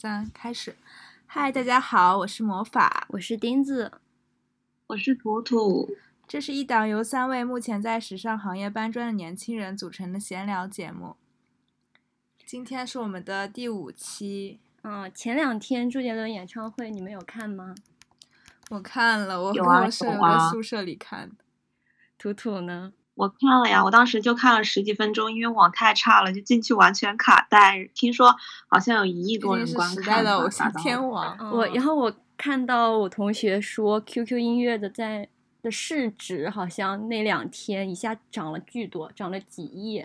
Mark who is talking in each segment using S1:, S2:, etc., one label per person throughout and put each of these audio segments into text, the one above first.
S1: 三，开始。嗨，大家好，我是魔法，
S2: 我是钉子，
S3: 我是图图。
S1: 这是一档由三位目前在时尚行业搬砖的年轻人组成的闲聊节目。今天是我们的第五期。
S2: 嗯，前两天周杰伦演唱会你们有看吗？
S1: 我看了，我跟我舍友在宿舍里看的。
S2: 图图呢？
S3: 我看了呀，我当时就看了十几分钟，因为网太差了，就进去完全卡带。听说好像有一亿多人观看。
S1: 的偶像天王。
S2: 我然后我看到我同学说，QQ 音乐的在的市值好像那两天一下涨了巨多，涨了几亿。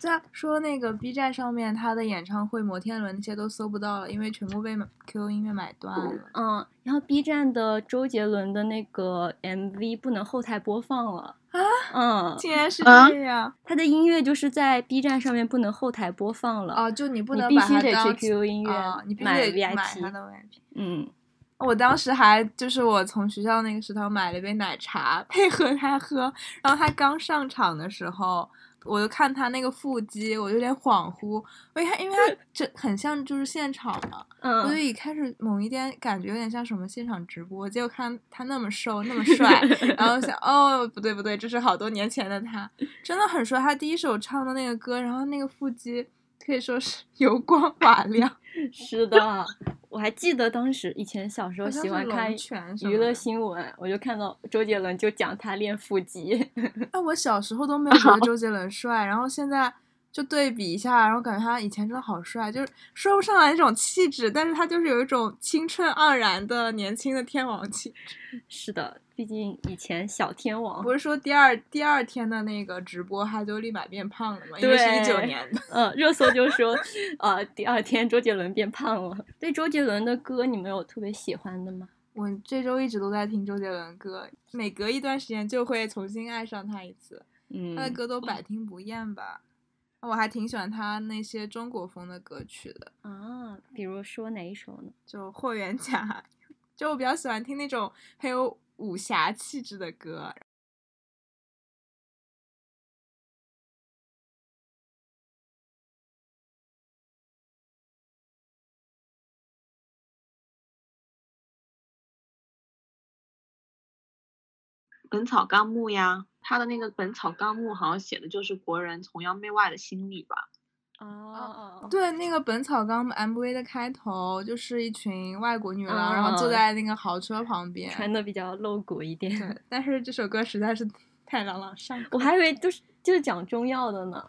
S1: 在说那个 B 站上面他的演唱会摩天轮那些都搜不到了，因为全部被 QQ 音乐买断了。
S2: 嗯，然后 B 站的周杰伦的那个 MV 不能后台播放了。啊，嗯，
S1: 竟然是这样！
S2: 他的音乐就是在 B 站上面不能后台播放了。啊，
S1: 就你不能
S2: 必须得去 QQ 音乐，
S1: 你必须得
S2: 买
S1: VIP。
S2: 嗯，
S1: 我当时还就是我从学校那个食堂买了一杯奶茶配合他喝，然后他刚上场的时候。我就看他那个腹肌，我有点恍惚。我一看，因为他这很像就是现场嘛，我就一开始猛一点感觉有点像什么现场直播。结果看他那么瘦，那么帅，然后想，哦，不对不对，这是好多年前的他，真的很帅。他第一首唱的那个歌，然后那个腹肌可以说是 油光瓦亮。
S2: 是的。我还记得当时以前小时候喜欢看娱乐新闻，我就看到周杰伦就讲他练腹肌。
S1: 哎，我小时候都没有觉得周杰伦帅，然后现在。就对比一下，然后感觉他以前真的好帅，就是说不上来那种气质，但是他就是有一种青春盎然的年轻的天王气质。
S2: 是的，毕竟以前小天王。
S1: 不是说第二第二天的那个直播他就立马变胖了吗？因为是一九年的。
S2: 嗯，热搜就说，呃，第二天周杰伦变胖了。对周杰伦的歌，你们有特别喜欢的吗？
S1: 我这周一直都在听周杰伦歌，每隔一段时间就会重新爱上他一次。嗯，他的歌都百听不厌吧。我还挺喜欢他那些中国风的歌曲的
S2: 啊，比如说哪一首呢？
S1: 就《霍元甲》，就我比较喜欢听那种很有武侠气质的歌。
S3: 《本草纲目》呀。他的那个《本草纲目》好像写的就是国人崇洋媚外的心理吧？
S2: 哦，
S1: 对，那个《本草纲目》MV 的开头就是一群外国女郎，然后坐在那个豪车旁边，
S2: 穿的比较露骨一点。
S1: 对，但是这首歌实在是太朗朗上口。
S2: 我还以为就是就是讲中药的呢。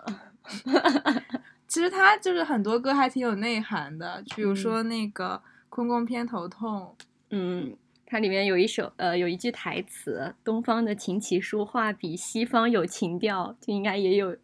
S1: 其实他就是很多歌还挺有内涵的，比如说那个《空宫偏头痛》。
S2: 嗯。它里面有一首，呃，有一句台词：“东方的琴棋书画比西方有情调。”就应该也有，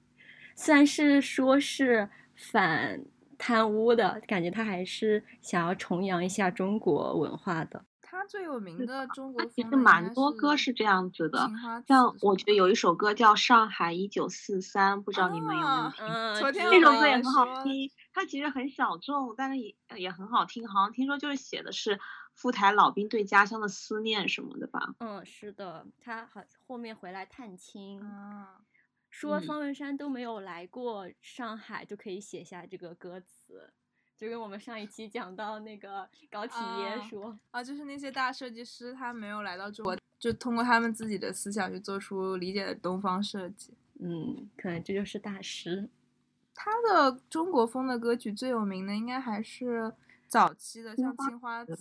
S2: 虽然是说是反贪污的感觉，他还是想要重洋一下中国文化的。
S1: 他最有名的中国，
S3: 其实蛮多歌是这样子的。像我觉得有一首歌叫《上海一九四三》，不知道你们有没有听？这首歌也很好听。它其实很小众，但是也也很好听。好像听说就是写的是。赴台老兵对家乡的思念什么的吧？
S2: 嗯，是的，他好后面回来探亲啊，说方文山都没有来过上海，就可以写下这个歌词，就跟我们上一期讲到那个高体耶说
S1: 啊，就是那些大设计师他没有来到中国，就通过他们自己的思想去做出理解的东方设计。
S2: 嗯，可能这就是大师。
S1: 他的中国风的歌曲最有名的应该还是。早期的像青花瓷，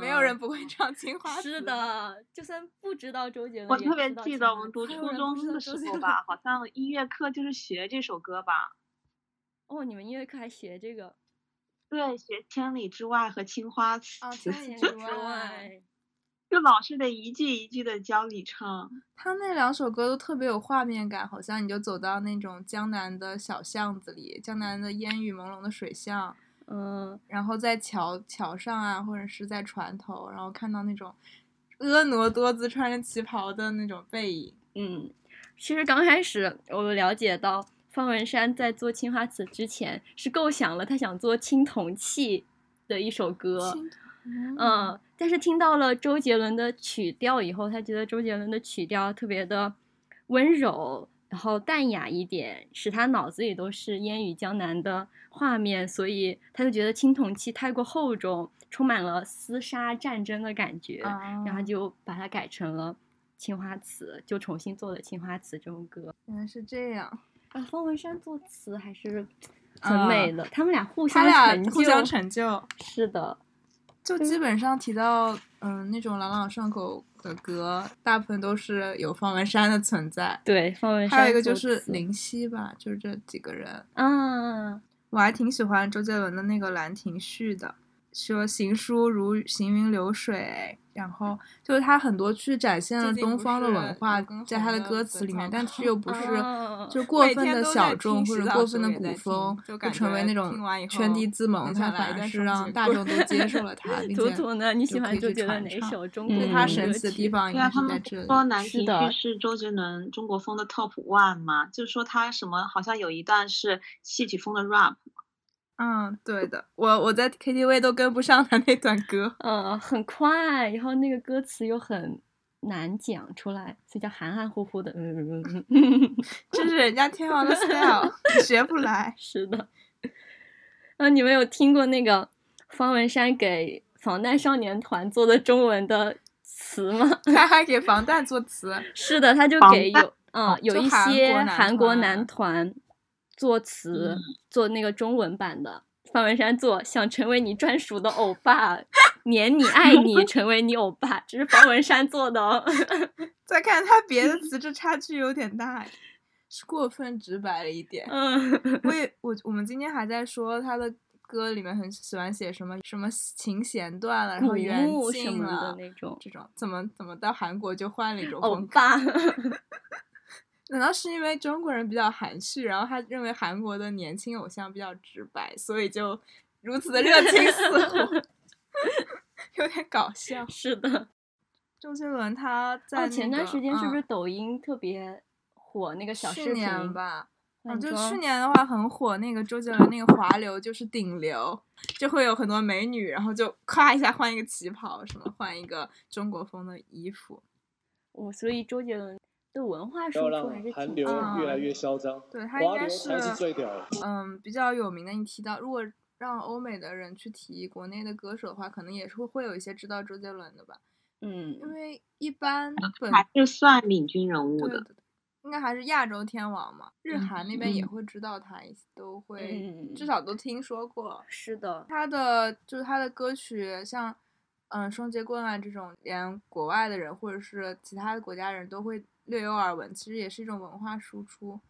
S1: 没有人不会唱青花
S2: 瓷。是的，就算不知道周杰伦，
S3: 我特别记得我们读初中的时候吧，好像音乐课就是学这首歌吧。
S2: 哦，你们音乐课还学这个？
S3: 对，学《千里之外》和《青花瓷 》。
S2: 千里之外，
S3: 就老师得一句一句的教你唱。
S1: 他那两首歌都特别有画面感，好像你就走到那种江南的小巷子里，江南的烟雨朦胧的水巷。嗯，然后在桥桥上啊，或者是在船头，然后看到那种婀娜多姿、穿着旗袍的那种背影。
S2: 嗯，其实刚开始我了解到方文山在做青花瓷之前，是构想了他想做青铜器的一首歌。嗯，但是听到了周杰伦的曲调以后，他觉得周杰伦的曲调特别的温柔。然后淡雅一点，使他脑子里都是烟雨江南的画面，所以他就觉得青铜器太过厚重，充满了厮杀战争的感觉，然后就把它改成了《青花瓷》，就重新做了《青花瓷》这首歌。
S1: 原来是这样
S2: 啊！方文山作词还是很美的，
S1: 他
S2: 们俩互相成就
S1: 互相成就，
S2: 是的。
S1: 就基本上提到，嗯，那种朗朗上口的歌，大部分都是有方文山的存在。
S2: 对，方文山。
S1: 还有一个就是林夕吧，就是这几个人。
S2: 嗯，
S1: 我还挺喜欢周杰伦的那个《兰亭序》的，说行书如行云流水。然后就是他很多去展现了东方的文化，在他的歌词里面，但是又不是就 过分的小众或者过分的古风，就成为那种圈地自萌。他反而是让大众都接受 了他，并且
S2: 图呢？你喜欢周杰伦哪首中国？
S1: 他神奇的地方应该
S3: 是
S1: 在这里。
S3: 说南亭区是周杰伦中国风的 top one 嘛？就是说他什么好像有一段是戏曲风的 rap。
S1: 嗯，对的，我我在 KTV 都跟不上他那段歌，
S2: 嗯，很快，然后那个歌词又很难讲出来，所以叫含含糊糊的，嗯嗯
S1: 嗯，这是人家天王的 style，学不来。
S2: 是的，嗯，你们有听过那个方文山给防弹少年团做的中文的词吗？
S1: 他还给防弹做词？
S2: 是的，他就给有，嗯，有一些韩国男团。作词做那个中文版的，方文山做想成为你专属的欧巴，黏你爱 你，成为你欧巴，这是方文山做的。哦。
S1: 再看他别的词，这差距有点大，是过分直白了一点。
S2: 嗯，
S1: 我也我我们今天还在说他的歌里面很喜欢写什么什么琴弦断了，然后缘尽了
S2: 那种，
S1: 这种怎么怎么到韩国就换了一种
S2: 欧巴。
S1: 难道是因为中国人比较含蓄，然后他认为韩国的年轻偶像比较直白，所以就如此的热情似火 有点搞笑。
S2: 是的，
S1: 周杰伦他在
S2: 前段时间是不是抖音特别火那个小视
S1: 频吧？啊，就去年的话很火，那个周杰伦那个华流就是顶流，就会有很多美女，然后就夸一下换一个旗袍，什么换一个中国风的衣服。
S2: 我所以周杰伦。的文化输出还是
S4: 韩流越来越嚣张，
S1: 对他应该
S4: 是最屌
S1: 嗯，比较有名的。你提到，如果让欧美的人去提国内的歌手的话，可能也是会会有一些知道周杰伦的吧。
S2: 嗯，
S1: 因为一般本
S3: 还是算领军人物的，
S1: 应该还是亚洲天王嘛。日韩那边也会知道他，都会至少都听说过。
S2: 是的，
S1: 他的就是他的歌曲，像嗯双截棍啊这种，连国外的人或者是其他的国家人都会。略有耳闻，其实也是一种文化输出。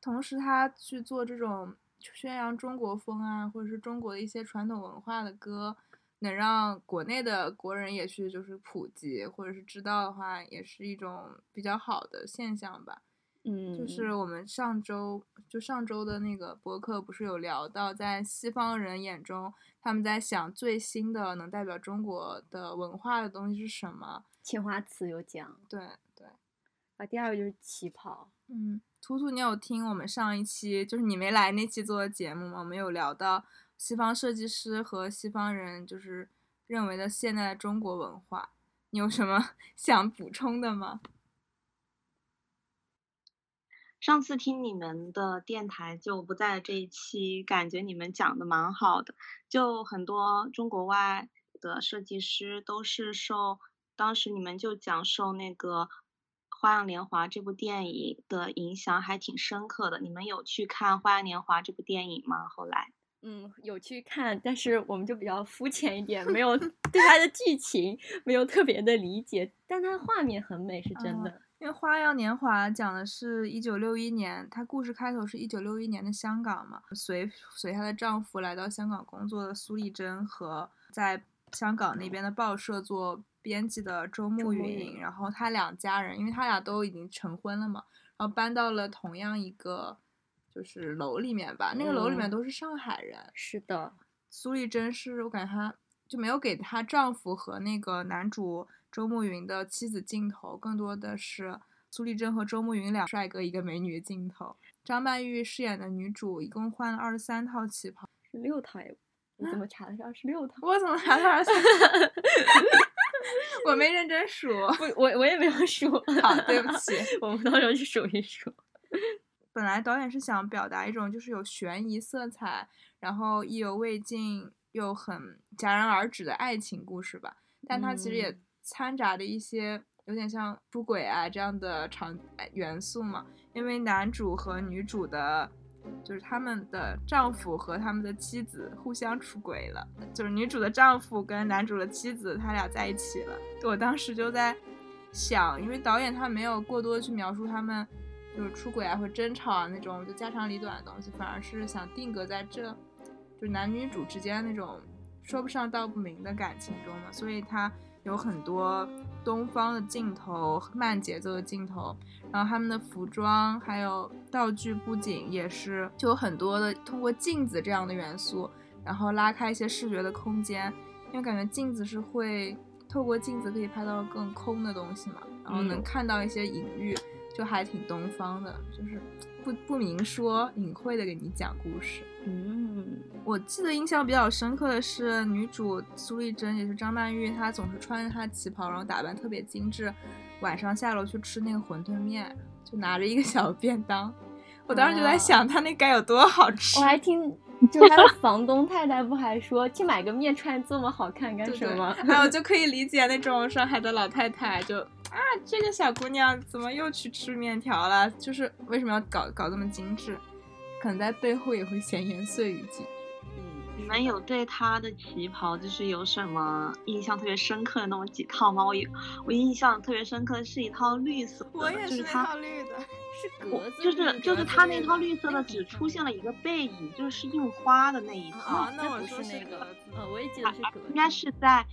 S1: 同时，他去做这种宣扬中国风啊，或者是中国的一些传统文化的歌，能让国内的国人也去就是普及或者是知道的话，也是一种比较好的现象吧。
S2: 嗯，
S1: 就是我们上周就上周的那个博客不是有聊到，在西方人眼中，他们在想最新的能代表中国的文化的东西是什么？
S2: 青花瓷有讲，
S1: 对对。
S2: 啊，第二个就是旗袍。
S1: 嗯，图图，你有听我们上一期，就是你没来那期做的节目吗？我们有聊到西方设计师和西方人就是认为的现代中国文化，你有什么 想补充的吗？
S3: 上次听你们的电台就不在这一期，感觉你们讲的蛮好的，就很多中国外的设计师都是受当时你们就讲受那个。《花样年华》这部电影的影响还挺深刻的。你们有去看《花样年华》这部电影吗？后来，
S2: 嗯，有去看，但是我们就比较肤浅一点，没有对它的剧情没有特别的理解。但它的画面很美，是真的。
S1: 因为《花样年华》讲的是一九六一年，它故事开头是一九六一年的香港嘛，随随她的丈夫来到香港工作的苏丽珍和在香港那边的报社做。编辑的周慕云，然后他两家人，因为他俩都已经成婚了嘛，然后搬到了同样一个就是楼里面吧。那个楼里面都是上海人。
S2: 是的，
S1: 苏丽珍是我感觉她就没有给她丈夫和那个男主周慕云的妻子镜头，更多的是苏丽珍和周慕云两帅哥一个美女的镜头。张曼玉饰演的女主一共换了二十三套旗袍，
S2: 十六套耶？你怎么查的是二十六 套？
S1: 我怎么查的二十三？我没认真数，
S2: 不，我我也没有数。
S1: 好，对不起，
S2: 我们到时候去数一数。
S1: 本来导演是想表达一种就是有悬疑色彩，然后意犹未尽又很戛然而止的爱情故事吧，但它其实也掺杂着一些有点像出轨啊这样的场元素嘛，因为男主和女主的。就是他们的丈夫和他们的妻子互相出轨了，就是女主的丈夫跟男主的妻子他俩在一起了。我当时就在想，因为导演他没有过多去描述他们就是出轨啊或争吵啊那种就家长里短的东西，反而是想定格在这就男女主之间那种说不上道不明的感情中嘛，所以他有很多东方的镜头，慢节奏的镜头。然后他们的服装还有道具布景也是，就有很多的通过镜子这样的元素，然后拉开一些视觉的空间，因为感觉镜子是会透过镜子可以拍到更空的东西嘛，然后能看到一些隐喻，就还挺东方的，就是不不明说，隐晦的给你讲故事。
S2: 嗯，
S1: 我记得印象比较深刻的是女主苏丽珍，也是张曼玉，她总是穿着她的旗袍，然后打扮特别精致。晚上下楼去吃那个馄饨面，就拿着一个小便当，我当时就在想，她那该有多好吃。
S2: 我还听，就他的房东太太不还说，去买个面穿这么好看干什么？
S1: 还有 就可以理解那种上海的老太太，就啊，这个小姑娘怎么又去吃面条了？就是为什么要搞搞这么精致？可能在背后也会闲言碎语几句。
S3: 嗯你们有对她的旗袍就是有什么印象特别深刻的那么几套吗？我有，我印象特别深刻的是一套绿色
S1: 的，
S3: 就是套
S1: 绿的，
S2: 是格子，
S3: 就是就是它那套绿色的只出现了一个背影，就是印花的那一套。
S1: 啊，那不
S2: 是那个，呃，我也记得是格子，
S3: 应该是在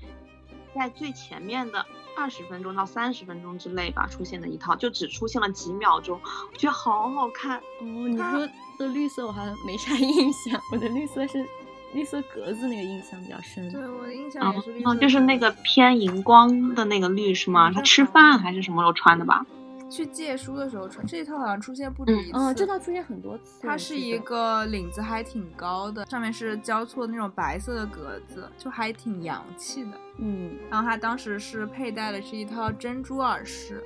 S3: 在最前面的二十分钟到三十分钟之内吧出现的一套，就只出现了几秒钟，我觉得好好看。
S2: 哦，你说的绿色我好像没啥 印象，我的绿色是。绿色格子那个印象比较深，
S1: 对我的印象也是绿色。哦，
S3: 就是那个偏荧光的那个绿是吗？他吃饭还是什么时候穿的吧？
S1: 去借书的时候穿。这一套好像出现不止一次。
S2: 嗯，这套出现很多次。
S1: 它是一个领子还挺高的，上面是交错的那种白色的格子，就还挺洋气的。
S2: 嗯，
S1: 然后他当时是佩戴的是一套珍珠耳饰。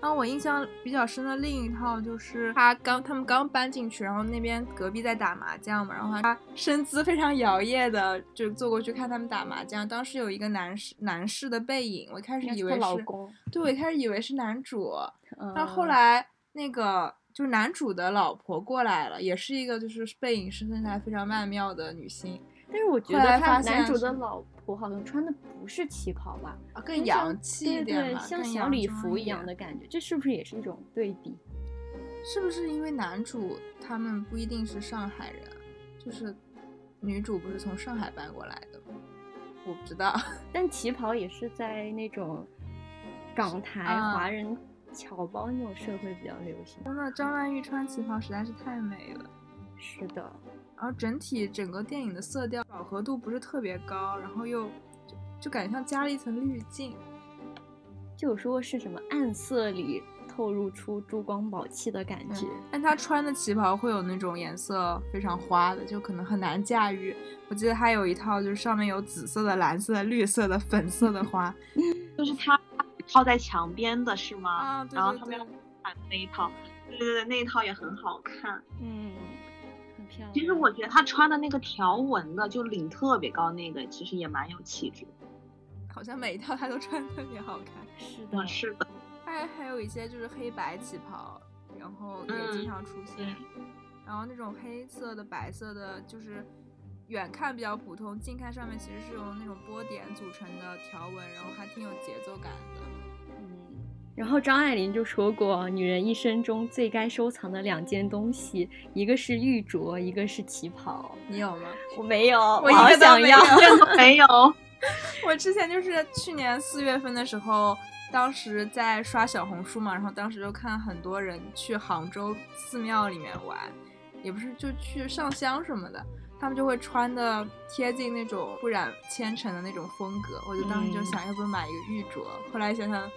S1: 然后我印象比较深的另一套就是他刚他们刚搬进去，然后那边隔壁在打麻将嘛，然后他身姿非常摇曳的就坐过去看他们打麻将。当时有一个男士男士的背影，我一开始以为是
S2: 老公，
S1: 对我一开始以为是男主，但后来那个就是男主的老婆过来了，也是一个就是背影是身材非常曼妙的女性。
S2: 但是我觉得他男主的老婆好像穿的不是旗袍吧，
S1: 啊，更洋气一点
S2: 吧，像小礼服一样的感觉，这是不是也是一种对比？
S1: 是不是因为男主他们不一定是上海人，就是女主不是从上海搬过来的吗？我不知道。
S2: 但旗袍也是在那种港台华人侨胞那种社会比较流行。
S1: 真的，张曼玉穿旗袍实在是太美了。
S2: 是的。
S1: 然后整体整个电影的色调饱和度不是特别高，然后又就就感觉像加了一层滤镜，
S2: 就有说是什么暗色里透露出珠光宝气的感觉。
S1: 但他穿的旗袍会有那种颜色非常花的，就可能很难驾驭。我记得他有一套就是上面有紫色的、蓝色的、绿色的、粉色的花，
S3: 就是他套在墙边的是吗？
S1: 啊，对
S3: 对对。然后他们那一套，对对对，那一套也很好看。
S2: 嗯。
S3: 其实我觉得他穿的那个条纹的，就领特别高那个，其实也蛮有气质。
S1: 好像每一套他都穿特别好看。
S2: 是的，
S3: 是的。
S1: 还还有一些就是黑白旗袍，然后也经常出现。然后那种黑色的、白色的，就是远看比较普通，近看上面其实是由那种波点组成的条纹，然后还挺有节奏感的。
S2: 然后张爱玲就说过，女人一生中最该收藏的两件东西，一个是玉镯，一个是旗袍。
S1: 你有吗？
S2: 我没有，
S1: 我
S2: 好想要，
S3: 没有。
S1: 我之前就是去年四月份的时候，当时在刷小红书嘛，然后当时就看很多人去杭州寺庙里面玩，也不是就去上香什么的，他们就会穿的贴近那种不染纤尘的那种风格。我就当时就想，要不买一个玉镯。后来想想。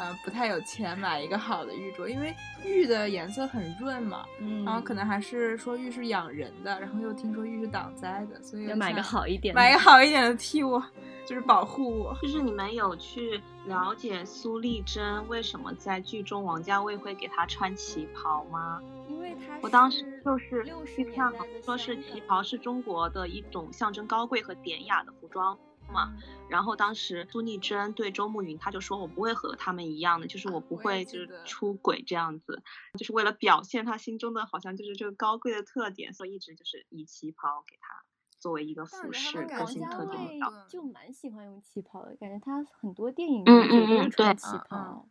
S1: 嗯，不太有钱买一个好的玉镯，因为玉的颜色很润嘛，
S2: 嗯，
S1: 然后可能还是说玉是养人的，然后又听说玉是挡灾的，所以
S2: 要买个好一点，
S1: 买个好一点的替我，就是保护我。
S3: 就是你们有去了解苏丽珍为什么在剧中王家卫会给她穿旗袍吗？
S2: 因为她
S3: 我当时就是去看，说是旗袍是中国的一种象征高贵和典雅的服装。嘛，然后当时苏丽珍对周慕云，他就说我不会和他们一样的，就是我不会就是出轨这样子，就是为了表现他心中的好像就是这个高贵的特点，所以一直就是以旗袍给他作为一个服饰个性特点
S2: 的。就蛮喜欢用旗袍的，感觉他很多电影里面都穿旗袍，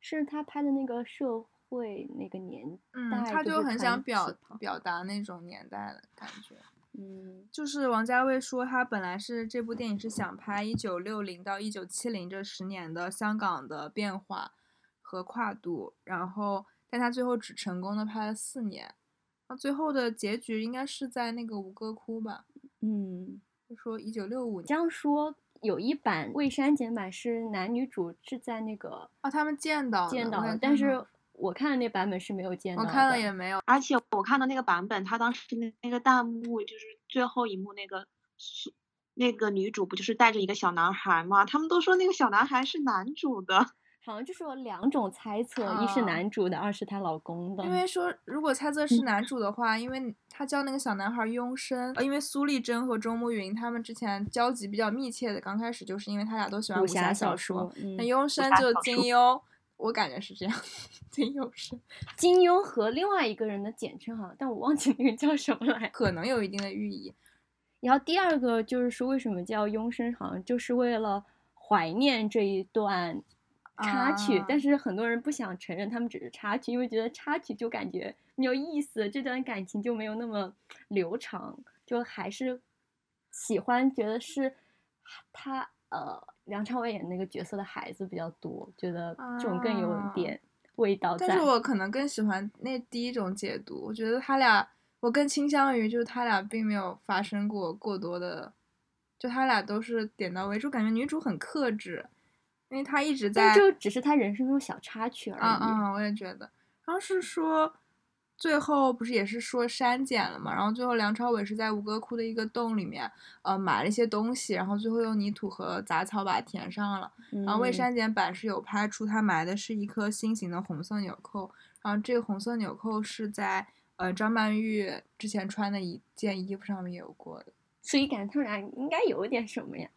S2: 是他拍的那个社会那个年代，
S1: 他就很想表表达那种年代的感觉。嗯，就是王家卫说他本来是这部电影是想拍一九六零到一九七零这十年的香港的变化和跨度，然后但他最后只成功的拍了四年，那最后的结局应该是在那个吴哥窟吧？嗯，就说一九六五
S2: 这样说有一版未删减版是男女主是在那个
S1: 啊，他们见到
S2: 见到了，但是。我看的那版本是没有见到，
S1: 我看了也没有。
S3: 而且我看的那个版本，他当时那那个弹幕就是最后一幕那个，那个女主不就是带着一个小男孩吗？他们都说那个小男孩是男主的，
S2: 好像就是有两种猜测，一是男主的，二是她老公的。
S1: 因为说如果猜测是男主的话，因为他叫那个小男孩雍生，因为苏丽珍和周慕云他们之前交集比较密切的，刚开始就是因为他俩都喜欢武侠
S2: 小
S1: 说，那雍生就金庸。我感觉是这样，金庸是
S2: 金庸和另外一个人的简称哈，但我忘记那个叫什么来，
S1: 可能有一定的寓意。
S2: 然后第二个就是说，为什么叫庸生，好像就是为了怀念这一段插曲，但是很多人不想承认他们只是插曲，因为觉得插曲就感觉没有意思，这段感情就没有那么流畅，就还是喜欢觉得是他呃。梁朝伟演那个角色的孩子比较多，觉得这种更有点味道。
S1: 但是我可能更喜欢那第一种解读，我觉得他俩，我更倾向于就是他俩并没有发生过过多的，就他俩都是点到为止，感觉女主很克制，因为她一直在，
S2: 就只是她人生中小插曲而已。嗯
S1: 嗯，我也觉得，然后是说。最后不是也是说删减了嘛？然后最后梁朝伟是在吴哥窟的一个洞里面，呃，埋了一些东西，然后最后用泥土和杂草把它填上了。然后未删减版是有拍出他埋的是一颗心形的红色纽扣，然后这个红色纽扣是在呃张曼玉之前穿的一件衣服上面有过的。
S2: 所以感觉他们俩应该有点什么呀？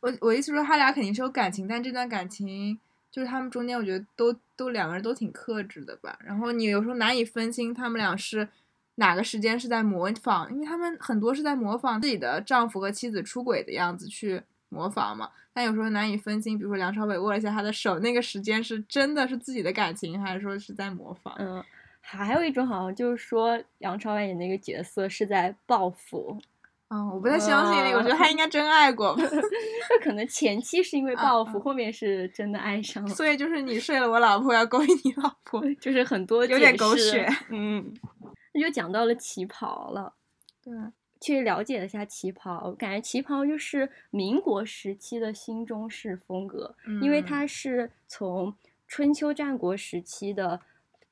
S1: 我我意思说他俩肯定是有感情，但这段感情。就是他们中间，我觉得都都两个人都挺克制的吧。然后你有时候难以分清他们俩是哪个时间是在模仿，因为他们很多是在模仿自己的丈夫和妻子出轨的样子去模仿嘛。但有时候难以分清，比如说梁朝伟握了一下他的手，那个时间是真的是自己的感情，还是说是在模仿？
S2: 嗯，还有一种好像就是说梁朝伟演那个角色是在报复。
S1: 嗯，我不太相信那个，我觉得他应该真爱过。
S2: 那可能前期是因为报复，后面是真的爱上了。
S1: 所以就是你睡了我老婆，要勾引你老婆，
S2: 就是很多
S1: 有点狗血。
S2: 嗯，那就讲到了旗袍了。
S1: 对，
S2: 去了解了一下旗袍，感觉旗袍就是民国时期的新中式风格，因为它是从春秋战国时期的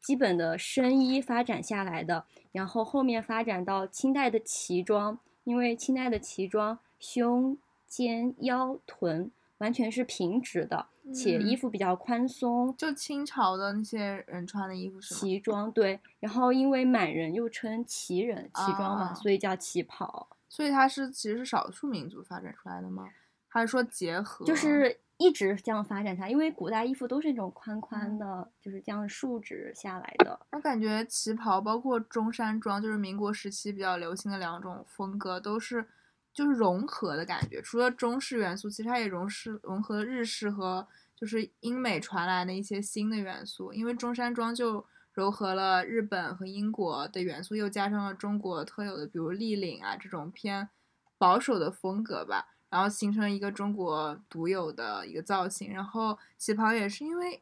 S2: 基本的深衣发展下来的，然后后面发展到清代的旗装。因为清代的旗装，胸、肩、腰、臀完全是平直的，且衣服比较宽松。
S1: 就清朝的那些人穿的衣服是吗
S2: 旗装，对。然后因为满人又称旗人，旗装嘛，所以叫旗袍。
S1: 所以它是其实是少数民族发展出来的吗？还是说结合？
S2: 就是一直这样发展下，因为古代衣服都是那种宽宽的，就是这样竖直下来的。
S1: 我感觉旗袍包括中山装，就是民国时期比较流行的两种风格，都是就是融合的感觉。除了中式元素，其实它也融是融合日式和就是英美传来的一些新的元素。因为中山装就糅合了日本和英国的元素，又加上了中国特有的，比如立领啊这种偏保守的风格吧。然后形成一个中国独有的一个造型，然后旗袍也是因为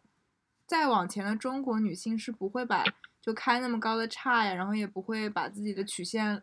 S1: 再往前的中国女性是不会把就开那么高的叉呀，然后也不会把自己的曲线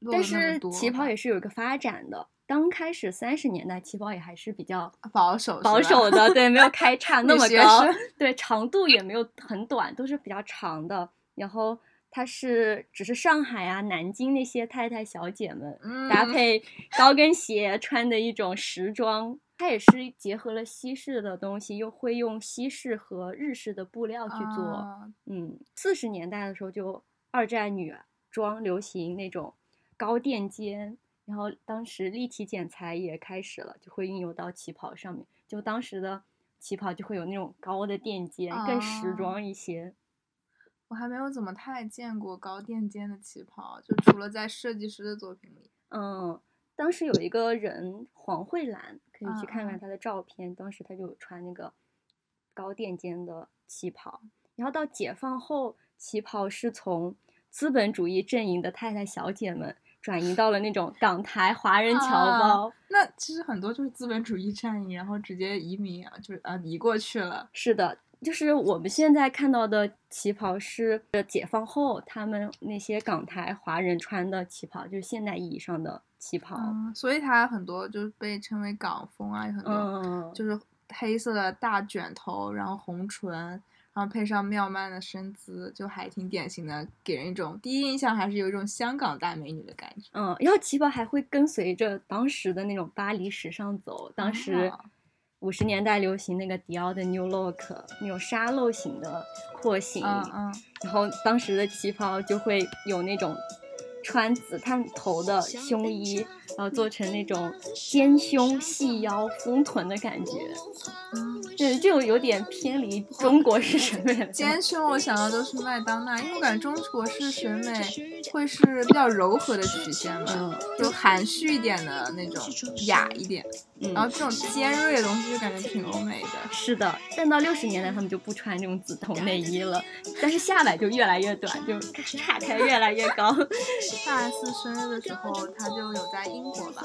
S2: 露但是旗袍也是有一个发展的，刚开始三十年代旗袍也还是比较
S1: 保守
S2: 保守的，对，没有开叉 那么高，对，长度也没有很短，都是比较长的，然后。它是只是上海啊、南京那些太太小姐们搭配高跟鞋穿的一种时装。它也是结合了西式的东西，又会用西式和日式的布料去做。嗯，四十年代的时候就二战女装流行那种高垫肩，然后当时立体剪裁也开始了，就会运用到旗袍上面。就当时的旗袍就会有那种高的垫肩，更时装一些。
S1: 我还没有怎么太见过高垫肩的旗袍，就除了在设计师的作品里。
S2: 嗯，当时有一个人黄慧兰。可以去看看她的照片，当时她就穿那个高垫肩的旗袍，然后到解放后，旗袍是从资本主义阵营的太太小姐们转移到了那种港台华人侨胞。
S1: 那其实很多就是资本主义阵营，然后直接移民啊，就是啊移过去了。
S2: 是的，就是我们现在看到的旗袍是解放后他们那些港台华人穿的旗袍，就是现代意义上的。旗袍，
S1: 所以它很多就是被称为港风啊，有很多就是黑色的大卷头，然后红唇，然后配上妙曼的身姿，就还挺典型的，给人一种第一印象还是有一种香港大美女的感觉。
S2: 嗯，然后旗袍还会跟随着当时的那种巴黎时尚走，当时五十年代流行那个迪奥的 New Look，那种沙漏型的廓形，
S1: 嗯嗯，
S2: 然后当时的旗袍就会有那种。穿紫探头的胸衣，然后做成那种尖胸细腰丰臀的感觉，对，就有点偏离中国式审美了。
S1: 尖胸我想到都是麦当娜，因为我感觉中国式审美会是比较柔和的曲线嘛，就含蓄一点的那种，雅一点。然后这种尖锐的东西就感觉挺欧美的。
S2: 是的，但到六十年代他们就不穿这种紫铜内衣了，但是下摆就越来越短，就岔开越来越高。
S1: 大 S 生日的时候，他就有在英国吧，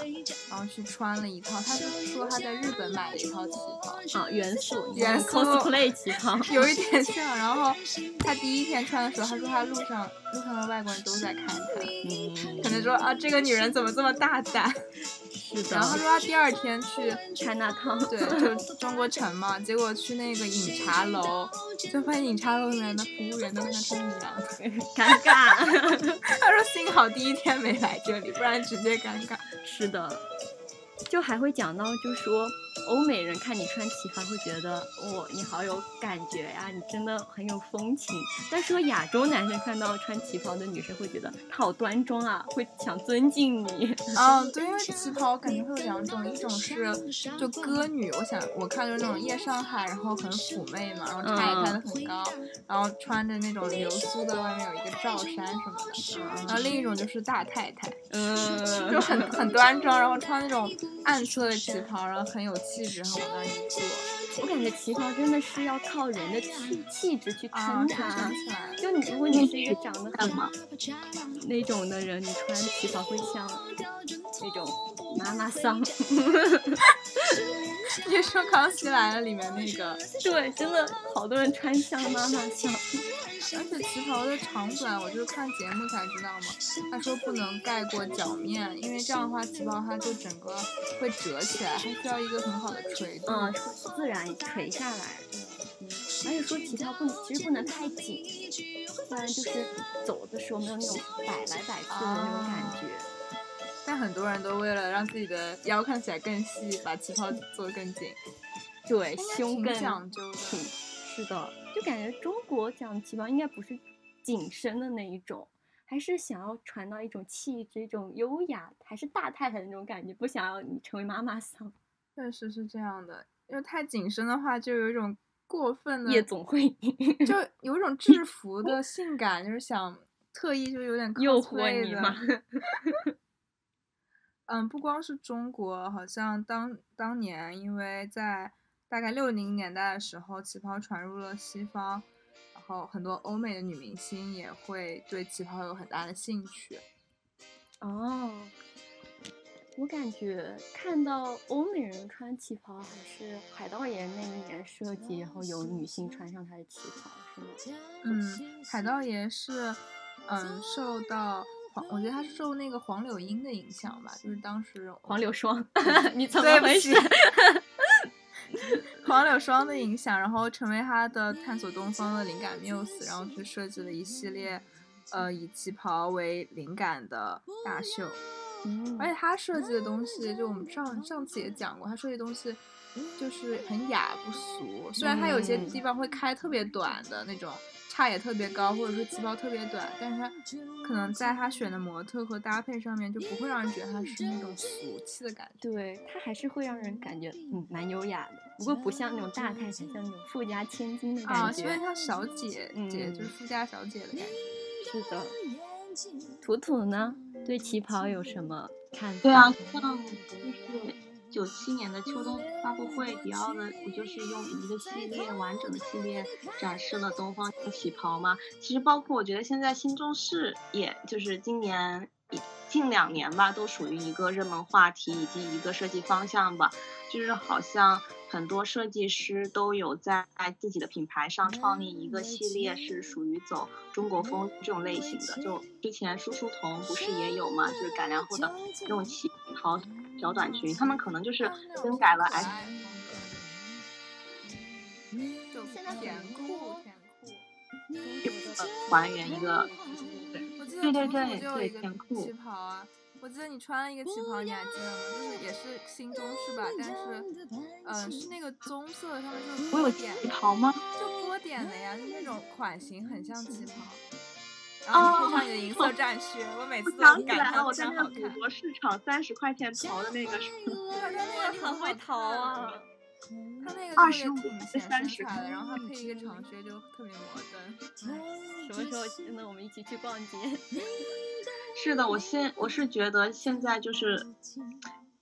S1: 然后去穿了一套，他就是说他在日本买了一套旗袍。
S2: 啊，元素
S1: 元素。
S2: cosplay 旗袍，
S1: 有一点像。然后他第一天穿的时候，他说他路上路上的外国人都在看他，嗯，可能说啊这个女人怎么这么大胆。
S2: 是的。
S1: 然后他说他第二天去
S2: China Town，，
S1: 对，就中国城嘛，结果去那个饮茶楼，就发现饮茶楼里面的服务员都跟他穿一样，
S2: 尴尬。
S1: 他说幸好第一天没来这里，不然直接尴尬。
S2: 是的。就还会讲到，就说欧美人看你穿旗袍会觉得，哇，你好有感觉呀，你真的很有风情。但说亚洲男生看到穿旗袍的女生会觉得她好端庄啊，会想尊敬你。
S1: 啊，对，因为旗袍感觉会有两种，一种是就歌女，我想我看就是那种夜上海，然后很妩媚嘛，然后抬也抬得很高，然后穿着那种流苏的，外面有一个罩衫什么的。然后另一种就是大太太，嗯，就很很端庄，然后穿那种。暗色的旗袍，然后很有气质，然后往那一坐。
S2: 我感觉旗袍真的是要靠人的气气质去撑
S1: 它。
S2: 就你，如果你是一个长得很那种的人，你穿旗袍会像那种妈妈桑。
S1: 你说《康熙来了》里面那个？
S2: 对，真的好多人穿像妈妈像。
S1: 而且旗袍的长短，我就是看节目才知道嘛。他说不能盖过脚面，因为这样的话旗袍它就整个会折起来，还需要一个很好的垂度，
S2: 嗯，自然垂下来。嗯，而且说旗袍不能，其实不能太紧，不然就是走的时候没有那种摆来摆去的那种感觉。
S1: 但很多人都为了让自己的腰看起来更细，把旗袍做得更紧。
S2: 对，胸更
S1: 讲究
S2: 挺。是的，就感觉中国讲旗袍应该不是紧身的那一种，还是想要传到一种气质、一种优雅，还是大太太的那种感觉，不想要你成为妈妈桑。
S1: 确实是这样的，因为太紧身的话，就有一种过分的
S2: 夜总会，
S1: 就有一种制服的性感，就是想特意就有点
S2: 诱惑你嘛。
S1: 嗯，不光是中国，好像当当年因为在。大概六零年代的时候，旗袍传入了西方，然后很多欧美的女明星也会对旗袍有很大的兴趣。
S2: 哦，我感觉看到欧美人穿旗袍，还是海盗爷那一年设计，然后有女性穿上他的旗袍，是吗？
S1: 嗯，海盗爷是，嗯，受到黄，我觉得他是受那个黄柳英的影响吧，就是当时
S2: 黄柳霜 你怎么回事？
S1: 黄柳霜的影响，然后成为他的探索东方的灵感缪斯，然后去设计了一系列呃以旗袍为灵感的大秀。而且他设计的东西，就我们上上次也讲过，他设计东西就是很雅不俗。虽然他有些地方会开特别短的那种。差也特别高，或者说旗袍特别短，但是他可能在他选的模特和搭配上面就不会让人觉得他是那种俗气的感觉。
S2: 对，他还是会让人感觉嗯蛮优雅的，不过不像那种大太太，像那种富家千金的感觉。啊，
S1: 有点像小姐姐，就是富家小姐的感觉。
S2: 是的。图图呢？对旗袍有什么看法？
S3: 对啊，像就是。九七年的秋冬发布会，迪奥的不就是用一个系列完整的系列展示了东方旗袍吗？其实包括我觉得现在新中式，也就是今年近两年吧，都属于一个热门话题以及一个设计方向吧，就是好像。很多设计师都有在自己的品牌上创立一个系列，是属于走中国风这种类型的。就之前舒舒彤不是也有嘛，就是改良后的那种旗袍小短裙，他们可能就是更改了 S，
S1: 就甜裤甜
S3: 裤，还原一个，对对对对甜裤
S1: 旗袍啊。我记得你穿了一个旗袍，你还记得吗？就是也是新中式吧，但是，嗯，是那个棕色的，上面就是波点。
S3: 旗袍吗？
S1: 就波点的呀，就那种款型很像旗袍。然后配上你的银色战靴，我每次都感叹
S3: 我在那个古着市场三十块钱淘的那个，
S1: 他那个很会淘啊。他那个
S3: 二十五
S1: 显身材的，然后他配一个长靴就特别摩登。
S2: 什么时候那我们一起去逛街？
S3: 是的，我现我是觉得现在就是，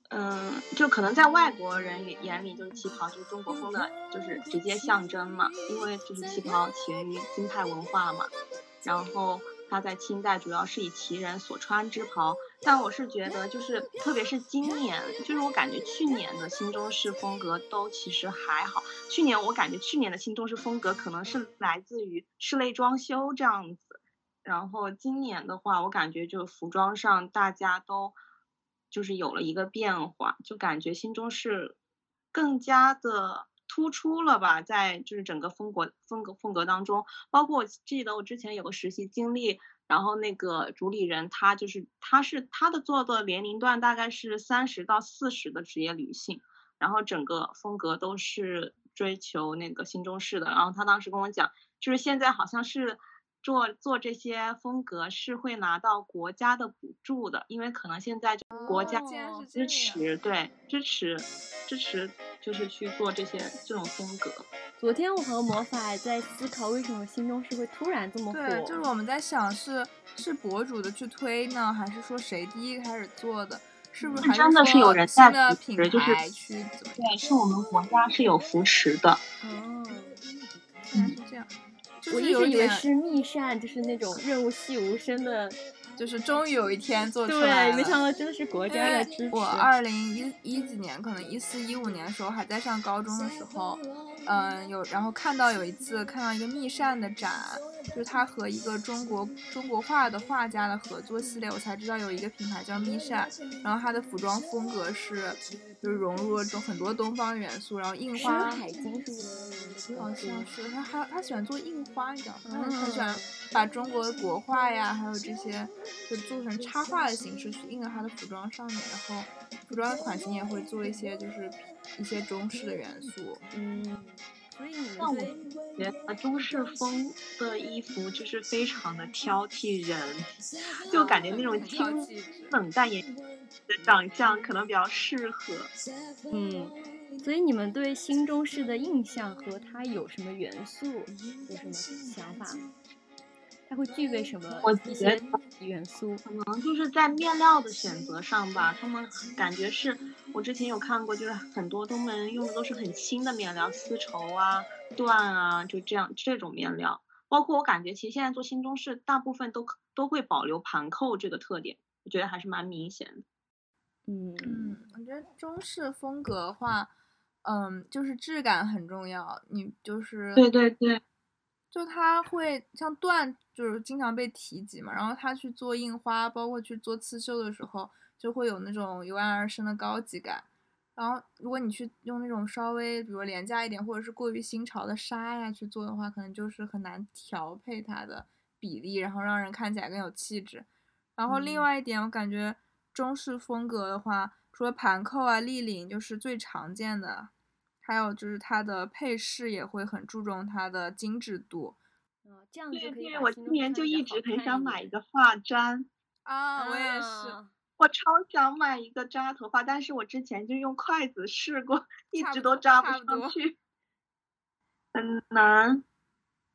S3: 嗯，就可能在外国人眼里，就是旗袍就是中国风的，就是直接象征嘛。因为就是旗袍起源于金派文化嘛，然后它在清代主要是以旗人所穿之袍。但我是觉得，就是特别是今年，就是我感觉去年的新中式风格都其实还好。去年我感觉去年的新中式风格可能是来自于室内装修这样子。然后今年的话，我感觉就服装上大家都就是有了一个变化，就感觉新中式更加的突出了吧，在就是整个风格风格风格当中，包括我记得我之前有个实习经历，然后那个主理人他就是他是他的做的年龄段大概是三十到四十的职业女性，然后整个风格都是追求那个新中式的，然后他当时跟我讲，就是现在好像是。做做这些风格是会拿到国家的补助的，因为可能现在就国家支持，对支持支持就是去做这些这种风格。
S2: 昨天我和魔法在思考，为什么新中式会突然这么火？
S1: 对，就是我们在想，是是博主的去推呢，还是说谁第一开始做的？是不是
S3: 真的是有人在
S1: 扶持？就是
S3: 对，是我们国家是有扶持的。
S1: 哦，原来是这样。
S2: 我一直以为是密扇，就是那种润物细无声的，
S1: 就是终于有一天做出来
S2: 了。对，没想到真的是国家的支持。
S1: 我二零一一几年，可能一四一五年的时候，还在上高中的时候，嗯，有然后看到有一次看到一个密扇的展。就是他和一个中国中国画的画家的合作系列，我才知道有一个品牌叫密扇，然后它的服装风格是，就是融入了种很多东方元素，然后印花。
S2: 海经
S1: 是好像是他还他喜欢做印花，你知道吗？他很喜欢把中国的国画呀，还有这些，就做成插画的形式去印在他的服装上面，然后服装的款型也会做一些就是一些中式的元素，
S2: 嗯。
S3: 那我觉得中式风的衣服就是非常的挑剔人，就感觉那种清冷淡颜的长相可能比较适合。
S2: 嗯，所以你们对新中式的印象和它有什么元素有什么想法？它会具备什么我觉得元素？
S3: 可能就是在面料的选择上吧。他们感觉是我之前有看过，就是很多他们用的都是很轻的面料，丝绸啊、缎啊，就这样这种面料。包括我感觉，其实现在做新中式，大部分都都会保留盘扣这个特点，我觉得还是蛮明显的。
S2: 嗯
S1: 嗯，我觉得中式风格的话，嗯，就是质感很重要。你就是
S3: 对对对。
S1: 就他会像缎，就是经常被提及嘛。然后他去做印花，包括去做刺绣的时候，就会有那种由然而生的高级感。然后如果你去用那种稍微比如廉价一点，或者是过于新潮的纱呀去做的话，可能就是很难调配它的比例，然后让人看起来更有气质。然后另
S2: 嗯
S1: 外一点，我感觉中式风格的话，除了盘扣啊、立领就是最常见的，还有就是它的配饰也会很注重它的精致度。
S2: 嗯，这样子
S3: 对对，
S2: 可以把
S3: 我今年就一直很想买一个发簪，
S1: 啊，我也是。
S2: 啊
S3: 我超想买一个扎头发，但是我之前就用筷子试过，一直都扎不上去，很难。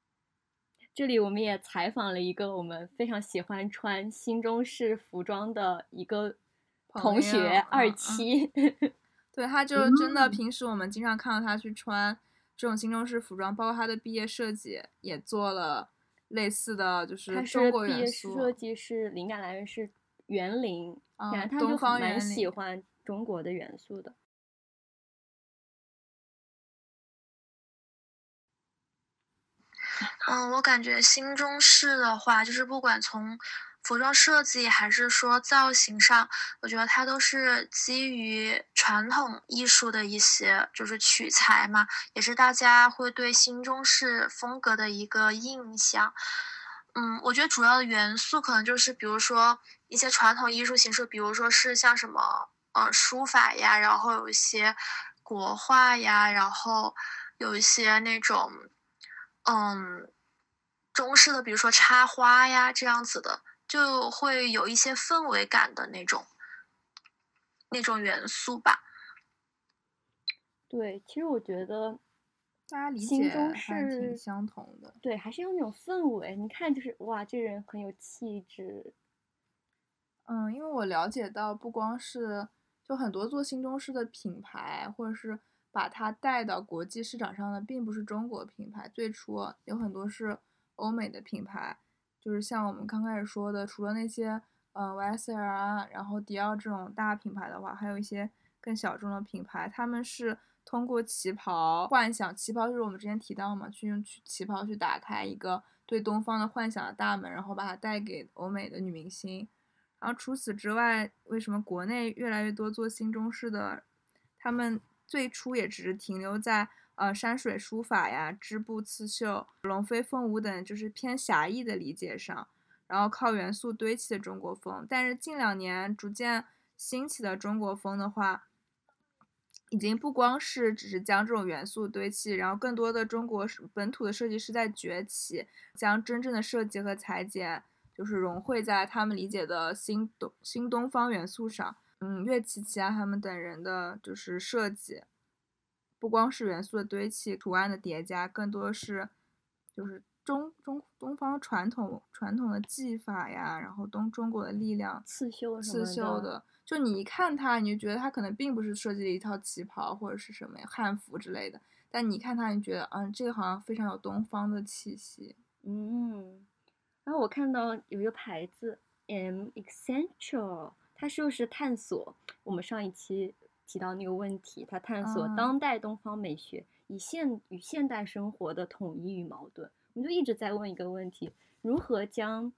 S2: 这里我们也采访了一个我们非常喜欢穿新中式服装的一个同学二
S1: 嗯嗯
S2: 期，
S1: 对，他就真的
S3: 嗯
S1: 平时我们经常看到他去穿这种新中式服装，包括他的毕业设计也做了类似的，就是
S2: 他
S1: 中
S2: 是毕业
S1: 国元素。
S2: 设计是灵感来源是园林，
S1: 啊
S2: 感觉他
S1: 东
S2: 就蛮
S1: 方园林
S2: 喜欢中国的元素的。
S5: 嗯，我感觉新中式的话，就是不管从服装设计还是说造型上，我觉得它都是基于传统艺术的一些就是取材嘛，也是大家会对新中式风格的一个印象。嗯，我觉得主要的元素可能就是，比如说一些传统艺术形式，比如说是像什么呃书法呀，然后有一些国画呀，然后有一些那种嗯中式的，比如说插花呀这样子的，就会有一些氛围感的那种那种元素吧。
S2: 对，其实我觉得
S1: 大家理解
S2: 新中
S1: 还挺相同的。
S2: 对，还是有那种氛围，你看就是哇，这人很有气质。
S1: 嗯，因为我了解到，不光是就很多做新中式的品牌，或者是把它带到国际市场上的，并不是中国品牌，最初有很多是欧美的品牌，就是像我们刚开始说的，除了那些嗯 YSL 啊，然后迪奥这种大品牌的话，还有一些更小众的品牌，他们是通过旗袍幻想，旗袍就是我们之前提到嘛，去用去旗袍去打开一个对东方的幻想的大门，然后把它带给欧美的女明星。然后除此之外，为什么国内越来越多做新中式的？他们最初也只是停留在呃山水书法呀、织布刺绣、龙飞凤舞等就是偏狭义的理解上，然后靠元素堆砌的中国风。但是近两年逐渐兴起的中国风的话，已经不光是只是将这种元素堆砌，然后更多的中国本土的设计师在崛起，将真正的设计和裁剪。就是融汇在他们理解的新东新东方元素上，嗯，岳琪琪啊他们等人的就是设计，不光是元素的堆砌、图案的叠加，更多是就是中中东方传统传统的技法呀，然后东中国的力量
S2: 刺绣
S1: 刺绣的，就你一看它，你就觉得它可能并不是设计了一套旗袍或者是什么呀汉服之类的，但你看它，你觉得嗯，这个好像非常有东方的气息，
S2: 嗯。然后我看到有一个牌子 M Essential，它就是探索我们上一期提到那个问题，他探索
S1: 嗯
S2: 当代东方美学以现与现代生活的统一与矛盾。我们就一直在问一个问题：如何将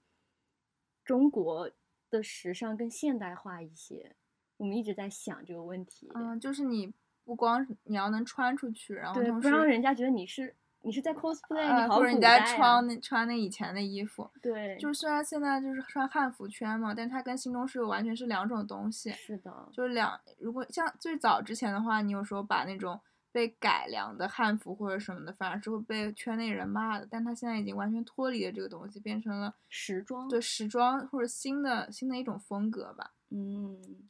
S2: 中国的时尚更现代化一些？我们一直在想这个问题。
S1: 嗯，就是你不光你要能穿出去，然后
S2: 对，不让人家觉得你是你是在 cosplay，、
S1: 呃，
S2: 你好
S1: 或者你在穿那穿那以前的衣服，
S2: 对，
S1: 就是虽然现在就是穿汉服圈嘛，但它跟新中式完全是两种东西，
S2: 是的，
S1: 就是两。如果像最早之前的话，你有时候把那种被改良的汉服或者什么的，反而是会被圈内人骂的。但它现在已经完全脱离了这个东西，变成了
S2: 时装，
S1: 对时装或者新的新的一种风格吧。
S2: 嗯，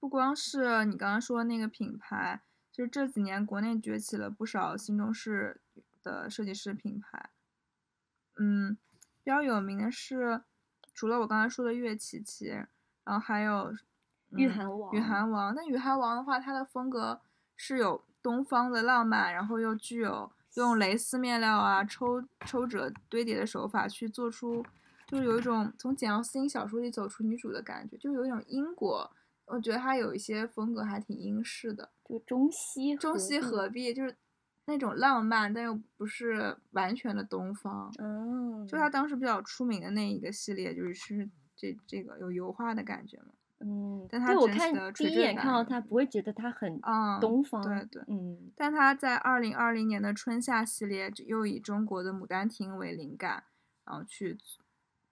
S1: 不光是你刚刚说的那个品牌，其实这几年国内崛起了不少新中式的设计师品牌。嗯，比较有名的是，除了我刚才说的岳琪琪，然后还有嗯
S2: 御寒王，
S1: 雨涵王。那雨涵王的话，它的风格是有东方的浪漫，然后又具有用蕾丝面料啊、抽抽褶堆叠的手法去做出，就是有一种从简奥斯汀小说里走出女主的感觉，就有一种英国。我觉得它有一些风格还挺英式的，
S2: 就中西
S1: 中西合璧，就是那种浪漫，但又不是完全的东方。
S2: 嗯，
S1: 就他当时比较出名的那一个系列，就是是这这个有油画的感觉嘛。
S2: 嗯，
S1: 但它
S2: 对我
S1: 整体
S2: 看第一眼看到它，
S1: 感又是
S2: 不会觉得他很
S1: 啊
S2: 东方，
S1: 对对
S2: 嗯
S1: 但他在二零二零年的春夏系列又以中国的《牡丹亭》为灵感，然后去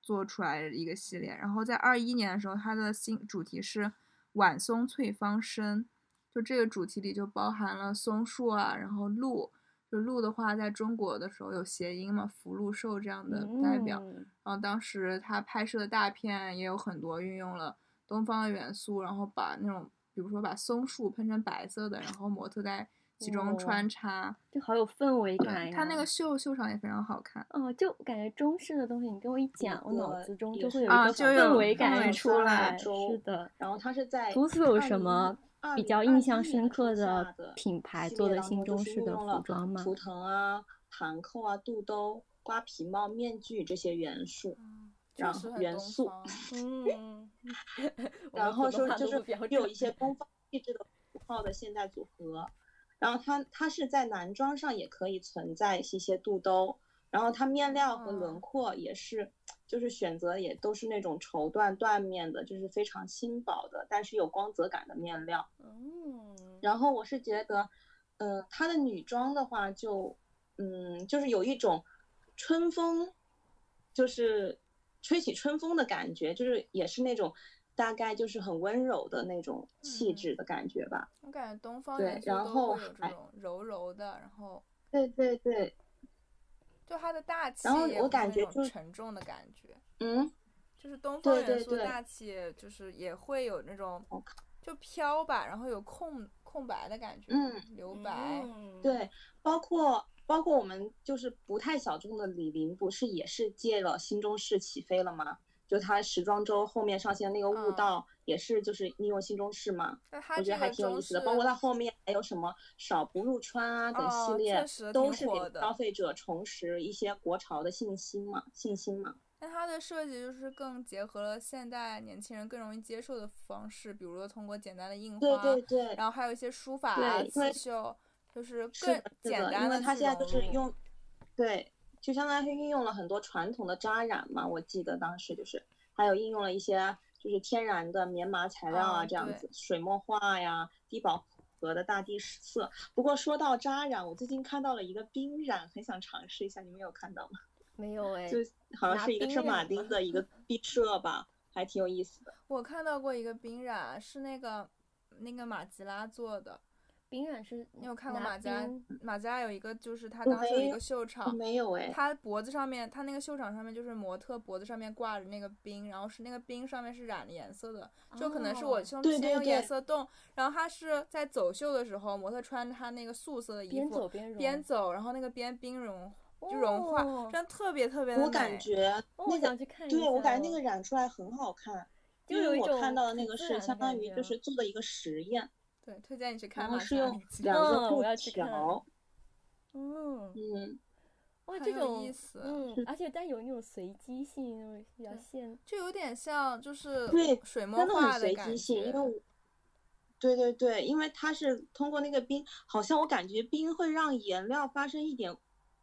S1: 做出来一个系列。然后在二一年的时候，它的新主题是晚松翠芳参，就这个主题里就包含了松树啊，然后鹿。就鹿的话，在中国的时候有谐音嘛，福禄寿这样的代表。然后当时他拍摄的大片也有很多运用了东方的元素，然后把那种，比如说把松树喷成白色的，然后模特在其中穿插，
S2: 就好有氛围感。
S1: 他那个秀秀场也非常好看。
S2: 哦，就感觉中式的东西，你跟我一讲，我脑子中就会有一个氛围感出来。是的。
S3: 然后他是在。
S2: 图图有什么？比较印象深刻的品牌做的新中式的服装吗？
S3: 图腾啊、盘扣啊、肚兜、瓜皮帽、面具这些元素，然后元素，
S2: 嗯，
S3: 然后说就是有一些东方气质的符号的现代组合，然后它它是在男装上也可以存在一些肚兜。然后它面料和轮廓也是，就是选择也都是那种绸缎缎面的，就是非常轻薄的，但是有光泽感的面料。
S2: 嗯。
S3: 然后我是觉得，嗯，它的女装的话，就，嗯，就是有一种春风，就是吹起春风的感觉，就是也是那种大概就是很温柔的那种气质的感觉吧。
S1: 我感觉东方
S3: 对，然后
S1: 有这种柔柔的，然后。
S3: 对对对。
S1: 就它的大气，
S3: 然后我感觉就
S1: 沉重的感觉，
S3: 嗯，
S1: 就是东方元素大气，就是也会有那种就飘吧，然后有空空白的感觉，
S3: 嗯，
S1: 留白，
S3: 对，包括包括我们就是不太小众的李宁，不是也是借了新中式起飞了吗？就它时装周后面上线那个悟道，也是就是应用新中式嘛，我觉得还挺有意思的。包括它后面还有什么少不入川啊等系列，都是给消费者重拾一些国潮的信心嘛，信心嘛。
S1: 那它的设计就是更结合了现代年轻人更容易接受的方式，比如说通过简单的印花，
S3: 对对对，
S1: 然后还有一些书法啊、刺绣，就是更简单
S3: 的因为它现在就是用，对。就相当于运用了很多传统的扎染嘛，我记得当时就是还有应用了一些就是天然的棉麻材料啊，这样子水墨画呀，低饱和的大地色。不过说到扎染，我最近看到了一个冰染，很想尝试一下，你们有看到吗？
S2: 没有哎，
S3: 就好像是一个圣马丁的一个 毕设吧，还挺有意思的。
S1: 我看到过一个冰染，是那个那个马吉拉做的。
S2: 冰染是
S1: 你有看过马家马家有一个就是他当时有一个秀场，
S3: 没有哎，
S1: 他脖子上面他那个秀场上面就是模特脖子上面挂着那个冰，然后是那个冰上面是染了颜色的，就可能是我用先用颜色冻，然后他是在走秀的时候，模特穿他那个素色的衣服边走边边走然后那个边冰融就融化，真的特别特别的
S3: 美。我感觉那个对我感觉那个染出来很好看，因为我看到的那个是相当于就是做的一个实验。
S1: 对，推荐你去看。
S3: 然后是用两个布
S2: 条。嗯
S3: 嗯，
S2: 哇，这种意思嗯，而且带有那种随机性，那种比较现，
S1: 就有点像就是
S3: 对
S1: 水墨画
S3: 的随机性，因为对对对，因为它是通过那个冰，好像我感觉冰会让颜料发生一点。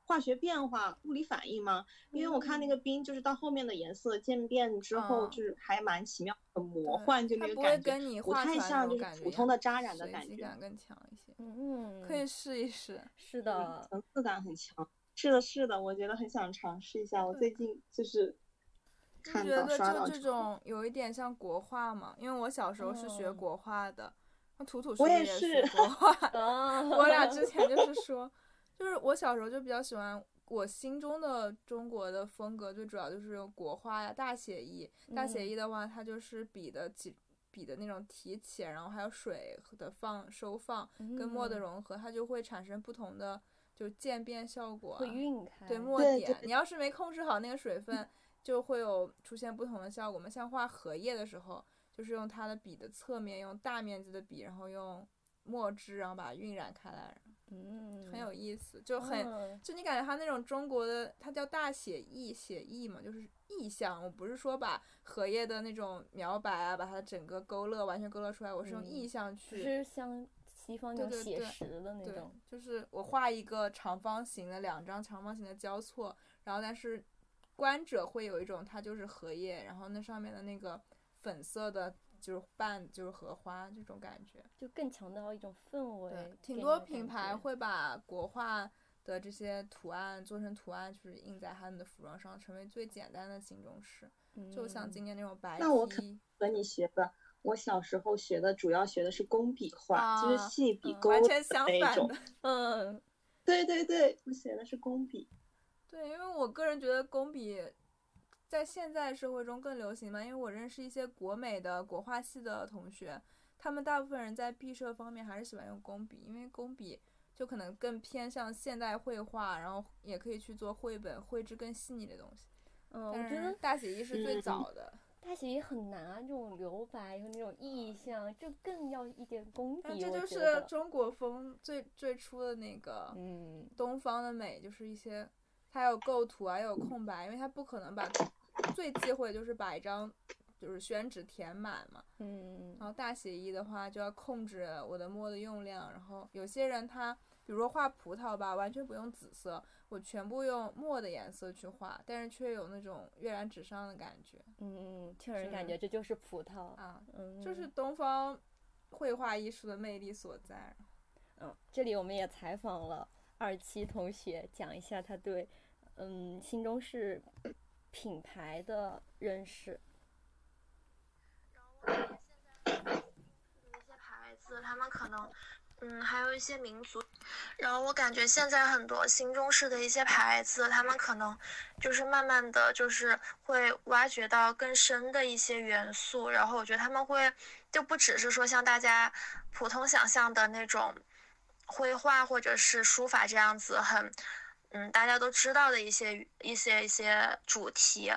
S3: 化学变化、物理反应吗？因为我看那个冰，就是到后面的颜色渐变之后，就是还蛮奇妙、很魔幻，就那个感觉，不太像就是普通的扎染的感觉，
S1: 感更强一些。
S2: 嗯，
S1: 可以试一试。
S2: 是的，
S3: 层次感很强。是的，是的，我觉得很想尝试一下。我最近就是看到刷到。
S1: 就这种有一点像国画嘛？因为我小时候是学国画的，那图图
S3: 我
S1: 也
S3: 是
S1: 国画。我俩之前就是说。就是我小时候就比较喜欢我心中的中国的风格，最主要就是国画呀、大写意。大写意的话，它就是笔的几笔的那种提起，然后还有水的放收放跟墨的融合，它就会产生不同的就渐变效果。
S2: 会晕开。
S1: 对墨点，你要是没控制好那个水分，就会有出现不同的效果嘛。像画荷叶的时候，就是用它的笔的侧面，用大面积的笔，然后用墨汁，然后把它晕染开来。
S2: 嗯，
S1: 很有意思，就很就你感觉他那种中国的，他叫大写意，写意嘛，就是意象。我不是说把荷叶的那种描白啊，把它整个勾勒完全勾勒出来，我是用意象去，
S2: 是像西方那种写实的那
S1: 种。就是我画一个长方形的两张长方形的交错，然后但是观者会有一种它就是荷叶，然后那上面的那个粉色的。就是瓣，就是荷花这种感觉，
S2: 就更强调一种氛围。
S1: 挺多品牌会把国画的这些图案做成图案，就是印在他们的服装上，成为最简单的形容式。就像今年那种白
S3: T。那我和你学吧，我小时候学的主要学的是工笔画，就是细笔勾
S1: 完全相反
S3: 的。嗯，对对对，我学的是工笔。
S1: 对，因为我个人觉得工笔在现在社会中更流行嘛，因为我认识一些国美的国画系的同学。他们大部分人在毕设方面还是喜欢用工笔，因为工笔就可能更偏向现代绘画，然后也可以去做绘本绘制更细腻的东西。
S2: 嗯，我觉得
S1: 大写意是最早的。
S2: 大写意很难啊，这种留白和那种意象，就更要一点功底。
S1: 这就是中国风最最初的那个，嗯，东方的美就是一些，它有构图啊，有空白，因为他不可能把最忌讳就是把一张。就是宣纸填满嘛，
S2: 嗯，
S1: 然后大写意的话就要控制我的墨的用量，然后有些人他比如说画葡萄吧，完全不用紫色，我全部用墨的颜色去画，但是却有那种跃然纸上的感觉，
S2: 嗯嗯，确实感觉这就是葡萄
S1: 啊，嗯，就是东方绘画艺术的魅力所在。
S2: 嗯，这里我们也采访了二期同学，讲一下他对嗯新中式品牌的认识。
S5: 然后现在有一些牌子，他们可能，嗯，还有一些民族。然后我感觉现在很多新中式的一些牌子，他们可能就是慢慢的就是会挖掘到更深的一些元素。然后我觉得他们会就不只是说像大家普通想象的那种绘画或者是书法这样子很，嗯，大家都知道的一些一些一些主题。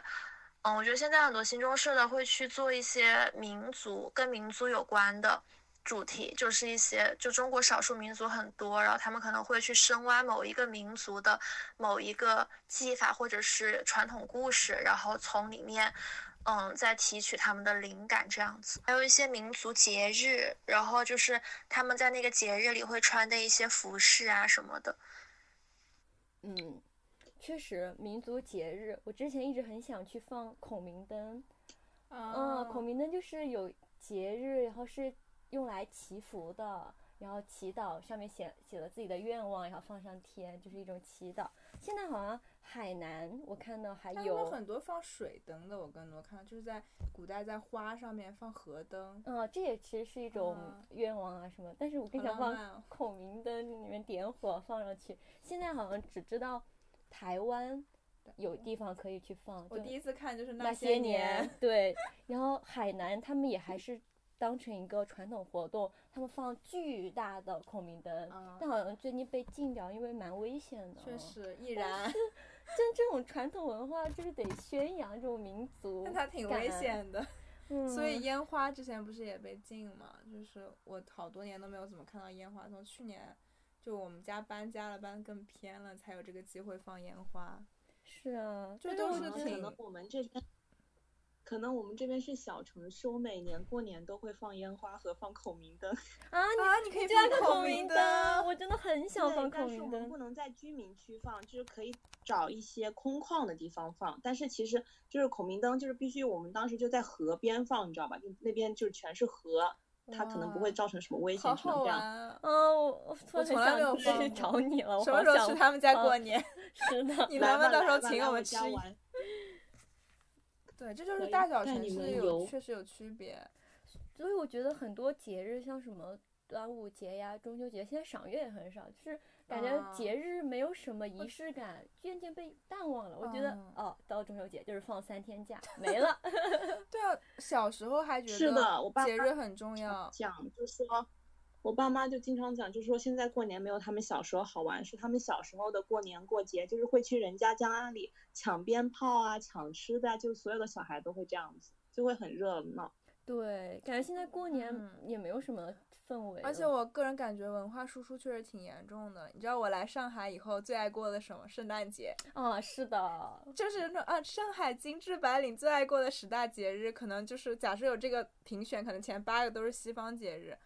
S5: 嗯，我觉得现在很多新中式的会去做一些民族跟民族有关的主题，就是一些就中国少数民族很多，然后他们可能会去深挖某一个民族的某一个技法或者是传统故事，然后从里面，嗯，再提取他们的灵感这样子。还有一些民族节日，然后就是他们在那个节日里会穿的一些服饰啊什么的。
S2: 嗯。确实，民族节日，我之前一直很想去放孔明灯。嗯，孔明灯就是有节日，然后是用来祈福的，然后祈祷，上面写写了自己的愿望，然后放上天，就是一种祈祷。现在好像海南，我看到还有
S1: 很多放水灯的，我更多看到就是在古代在花上面放河灯。
S2: 嗯，这也其实是一种愿望啊什么，但是我更想放 孔明灯里面点火放上去。现在好像只知道。台湾有地方可以去放，
S1: 我第一次看就是
S2: 那
S1: 些
S2: 年，对。然后海南他们也还是当成一个传统活动，他们放巨大的孔明灯，但好像最近被禁掉，因为蛮危险的。
S1: 确实，易燃。
S2: 像这种传统文化就是得宣扬这种民族，
S1: 但它挺危险的。所以烟花之前不是也被禁嘛？就是我好多年都没有怎么看到烟花，从去年。就我们家搬家了，搬更偏了，才有这个机会放烟花。
S2: 是啊，
S1: 这都是
S3: 挺。我们这边，可能我们这边是小城市，我每年过年都会放烟花和放孔明灯。
S2: 啊，
S1: 你可以
S2: 放
S1: 孔明
S2: 灯，我真的很想放孔明灯。但是
S3: 我们不能在居民区放，就是可以找一些空旷的地方放。但是其实就是孔明灯，就是必须我们当时就在河边放，你知道吧？就那边就是全是河。它可能不会造成什么危险，成这样。
S2: 嗯，我
S1: 我从来没有
S2: 去找你了。
S1: 我什么时候去他们家过年？
S2: 是的，
S1: 你能不能到时候请我们吃？对，这就是大小城市有确实有区别。
S2: 所以我觉得很多节日，像什么端午节呀、中秋节，现在赏月也很少，就是。感觉节日没有什么仪式感，渐渐被淡忘了。我觉得哦，到中秋节就是放三天假，没了。
S1: 对啊，小时候还觉得
S3: 是的，我爸
S1: 节日很重要。
S3: 讲就是说，我爸妈就经常讲，就是说现在过年没有他们小时候好玩，是他们小时候的过年过节，就是会去人家家里抢鞭炮啊、抢吃的，就所有的小孩都会这样子，就会很热闹。
S2: 对，感觉现在过年也没有什么氛围。
S1: 而且我个人感觉文化输出确实挺严重的。你知道我来上海以后最爱过的什么？圣诞节。
S2: 啊，是的，
S1: 就是那啊，上海精致白领最爱过的十大节日，可能就是假设有这个评选，可能前八个都是西方节日。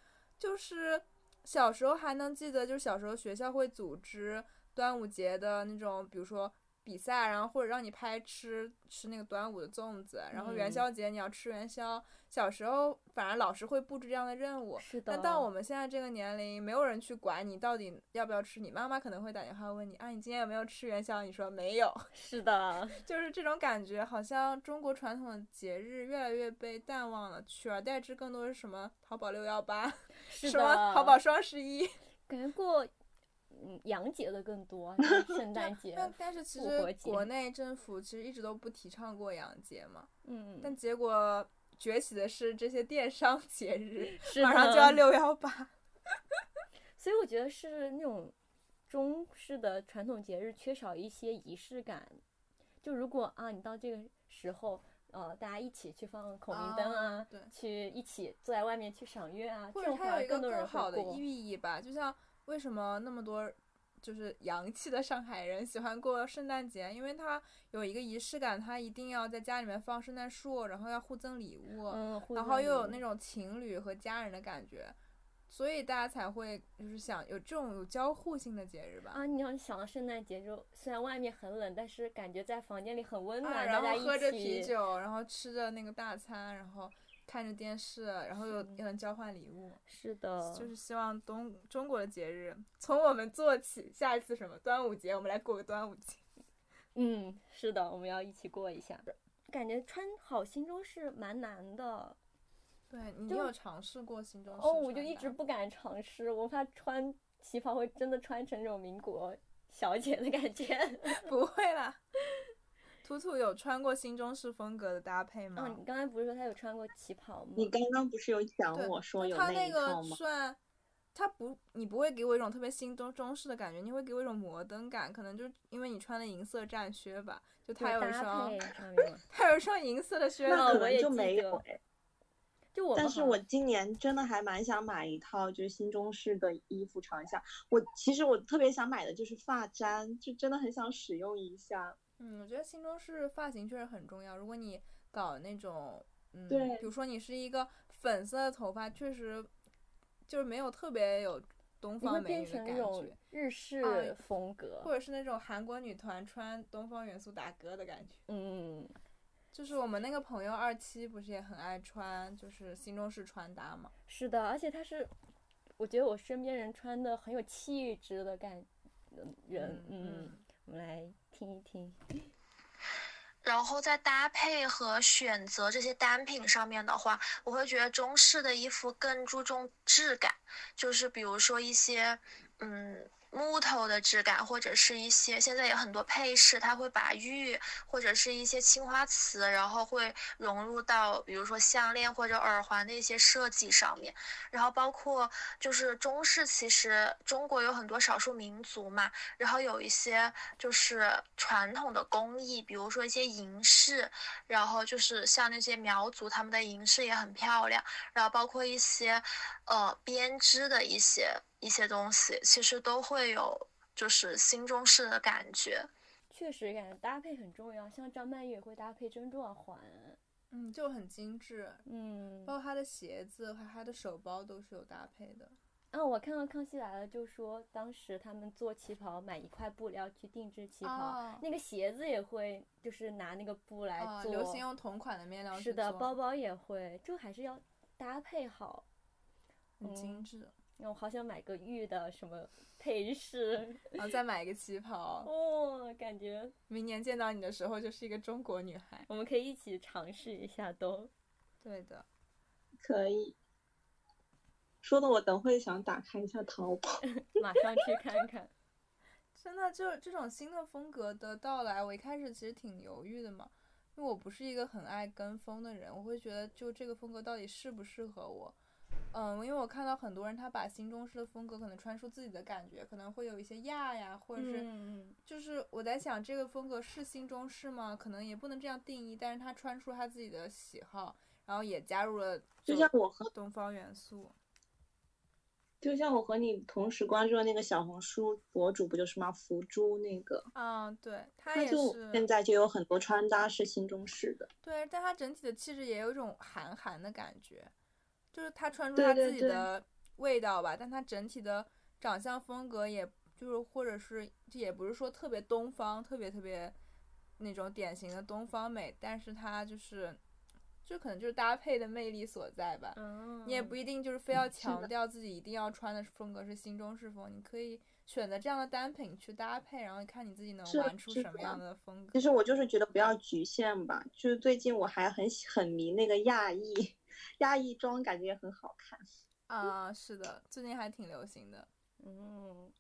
S1: 就是小时候还能记得，就是小时候学校会组织端午节的那种，比如说比赛，然后或者让你拍吃吃那个端午的粽子，然后元宵节你要吃元宵。小时候反而老师会布置这样的任务。但到我们现在这个年龄，没有人去管你到底要不要吃，你妈妈可能会打电话问你啊，你今天有没有吃元宵？你说没有。
S2: 是的，
S1: 就是这种感觉，好像中国传统的节日越来越被淡忘了，取而代之更多是什么淘宝六幺八，什么淘宝双十一，
S2: 感觉过。嗯，洋节的更多，圣诞节、
S1: 但但是其实国内政府其实一直都不提倡过洋节嘛。
S2: 嗯。
S1: 但结果崛起的是这些电商节日，马上就要六幺八。
S2: 所以我觉得是那种中式的传统节日缺少一些仪式感。就如果啊，你到这个时候，呃，大家一起去放孔明灯啊，
S1: 对，
S2: 去一起坐在外面去赏月啊，
S1: 或者还有一个
S2: 更
S1: 好的寓意吧，就像。为什么那么多就是洋气的上海人喜欢过圣诞节？因为他有一个仪式感，他一定要在家里面放圣诞树，然后要互赠礼物，然后又有那种情侣和家人的感觉，所以大家才会就是想有这种有交互性的节日吧？
S2: 啊，你要想到圣诞节就虽然外面很冷，但是感觉在房间里很温暖，
S1: 然后喝着啤酒，然后吃着那个大餐，然后。看着电视，然后又又能交换礼物，
S2: 是的，
S1: 就是希望东中国的节日从我们做起。下一次什么端午节，我们来过个端午节。
S2: 嗯，是的，我们要一起过一下。感觉穿好新中式蛮难的。
S1: 对你有尝试过新中式？
S2: 哦，我就一直不敢尝试，我怕穿旗袍会真的穿成那种民国小姐的感觉。
S1: 不会啦。图图有穿过新中式风格的搭配吗？
S2: 哦，你刚才不是说他有穿过旗袍吗？
S3: 你刚刚不是有讲我说有那
S1: 一套吗？他那个算，他不，你不会给我一种特别新中中式的感觉，你会给我一种摩登感，可能就因为你穿的银色战靴吧，就他有一双，他有一双银色的靴子，
S3: 可能就没有
S2: 哎。就我，
S3: 但是我今年真的还蛮想买一套就是新中式的衣服尝一下。我其实我特别想买的就是发簪，就真的很想使用一下。
S1: 嗯，我觉得新中式发型确实很重要。如果你搞那种，嗯，
S3: 对，
S1: 比如说你是一个粉色的头发，确实就是没有特别有东方美女的感觉，
S2: 日式风格，
S1: 或者是那种韩国女团穿东方元素打歌的感觉。
S2: 嗯，
S1: 就是我们那个朋友二七不是也很爱穿，就是新中式穿搭嘛？
S2: 是的，而且他是，我觉得我身边人穿的很有气质的感人，嗯。我们来听一听，
S5: 然后在搭配和选择这些单品上面的话，我会觉得中式的衣服更注重质感，就是比如说一些，嗯。木头的质感，或者是一些现在有很多配饰，它会把玉或者是一些青花瓷，然后会融入到比如说项链或者耳环的一些设计上面。然后包括就是中式，其实中国有很多少数民族嘛，然后有一些就是传统的工艺，比如说一些银饰，然后就是像那些苗族他们的银饰也很漂亮。然后包括一些呃编织的一些。一些东西其实都会有，就是新中式的感觉。
S2: 确实，感觉搭配很重要。像张曼玉也会搭配珍珠耳环，
S1: 嗯，就很精致。
S2: 嗯，
S1: 包括她的鞋子和她的手包都是有搭配的。
S2: 啊，我看到《康熙来了》就说，当时他们做旗袍，买一块布料去定制旗袍，那个鞋子也会，就是拿那个布来做。
S1: 流行用同款的面料
S2: 是的，包包也会，就还是要搭配好，
S1: 很精致。
S2: 我好想买个玉的什么配饰，
S1: 然后再买一个旗袍。
S2: 哦，感觉
S1: 明年见到你的时候就是一个中国女孩。
S2: 我们可以一起尝试一下，都
S1: 对的，
S3: 可以。说的我等会想打开一下淘宝，
S2: 马上去看看。
S1: 真的，就这种新的风格的到来，我一开始其实挺犹豫的嘛，因为我不是一个很爱跟风的人，我会觉得就这个风格到底适不适合我。嗯，因为我看到很多人，他把新中式的风格可能穿出自己的感觉，可能会有一些亚呀，或者是，就是我在想，这个风格是新中式吗？可能也不能这样定义，但是他穿出他自己的喜好，然后也加入了，
S3: 就像我和
S1: 东方元素，
S3: 就像我和你同时关注的那个小红书博主，不就是吗？福珠那个，
S1: 嗯，对，
S3: 他
S1: 也是，
S3: 现在就有很多穿搭是新中式的，
S1: 对，但他整体的气质也有一种韩寒的感觉。就是他穿出他自己的味道吧，但他整体的长相风格也就是或者是这也不是说特别东方，特别特别那种典型的东方美，但是他就是。就可能就是搭配的魅力所在吧，你也不一定就是非要强调自己一定要穿的风格是新中式风，你可以选择这样的单品去搭配，然后看你自己能玩出什么样的风格。
S3: 其实我就是觉得不要局限吧，就是最近我还很很迷那个亚裔，亚裔装感觉也很好看。
S1: 啊，是的，最近还挺流行的。
S2: 嗯，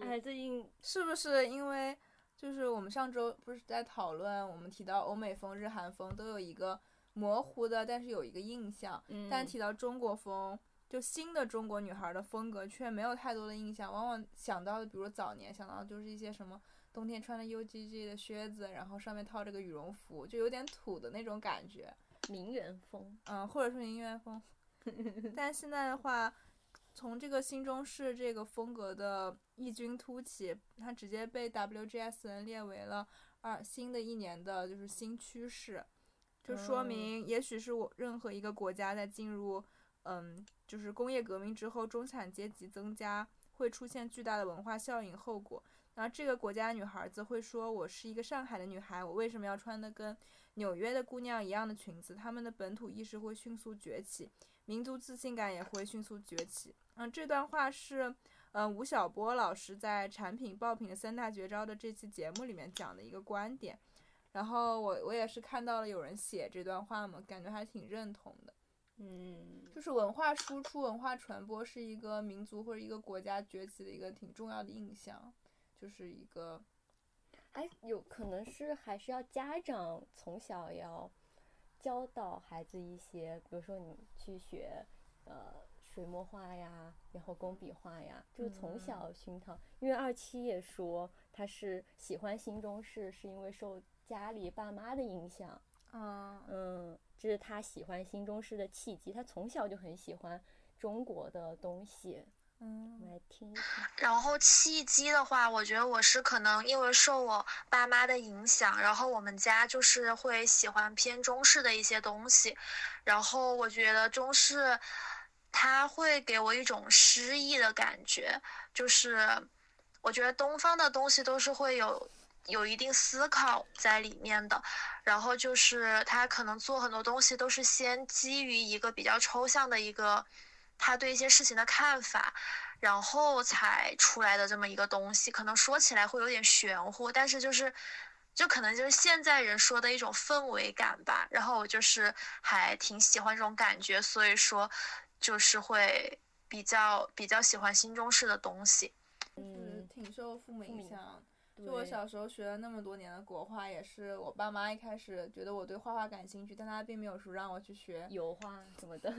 S2: 哎，最近
S1: 是不是因为就是我们上周不是在讨论，我们提到欧美风、日韩风都有一个。模糊的，但是有一个印象。但提到中国风，就新的中国女孩的风格，却没有太多的印象。往往想到的，比如早年想到的，就是一些什么冬天穿的 UGG 的靴子，然后上面套着个羽绒服，就有点土的那种感觉。
S2: 名媛风，
S1: 嗯，或者说名媛风。但现在的话，从这个新中式这个风格的异军突起，它直接被 WGSN 列为了二新的一年的就是新趋势。就说明，也许是我任何一个国家在进入，嗯，就是工业革命之后，中产阶级增加，会出现巨大的文化效应后果。然后这个国家女孩子会说：“我是一个上海的女孩，我为什么要穿的跟纽约的姑娘一样的裙子？”她们的本土意识会迅速崛起，民族自信感也会迅速崛起。嗯，这段话是，嗯，吴晓波老师在《产品爆品的三大绝招》的这期节目里面讲的一个观点。然后我我也是看到了有人写这段话嘛，感觉还挺认同的。
S2: 嗯，
S1: 就是文化输出、文化传播是一个民族或者一个国家崛起的一个挺重要的印象，就是一个。
S2: 哎，有可能是还是要家长从小要教导孩子一些，比如说你去学呃水墨画呀，然后工笔画呀，就是从小熏陶。因为二七也说他是喜欢新中式，是因为受。家里爸妈的影响，
S1: 啊
S2: 嗯，这是他喜欢新中式的契机。他从小就很喜欢中国的东西，
S1: 嗯，
S2: 来听一下。
S5: 然后契机的话，我觉得我是可能因为受我爸妈的影响，然后我们家就是会喜欢偏中式的一些东西。然后我觉得中式，它会给我一种诗意的感觉，就是我觉得东方的东西都是会有。有一定思考在里面的，然后就是他可能做很多东西都是先基于一个比较抽象的一个他对一些事情的看法，然后才出来的这么一个东西，可能说起来会有点玄乎，但是就是就可能就是现在人说的一种氛围感吧。然后我就是还挺喜欢这种感觉，所以说就是会比较比较喜欢新中式的东西，
S1: 嗯，挺受父母影响。就我小时候学了那么多年的国画，也是我爸妈一开始觉得我对画画感兴趣，但他并没有说让我去学
S2: 油画什么的。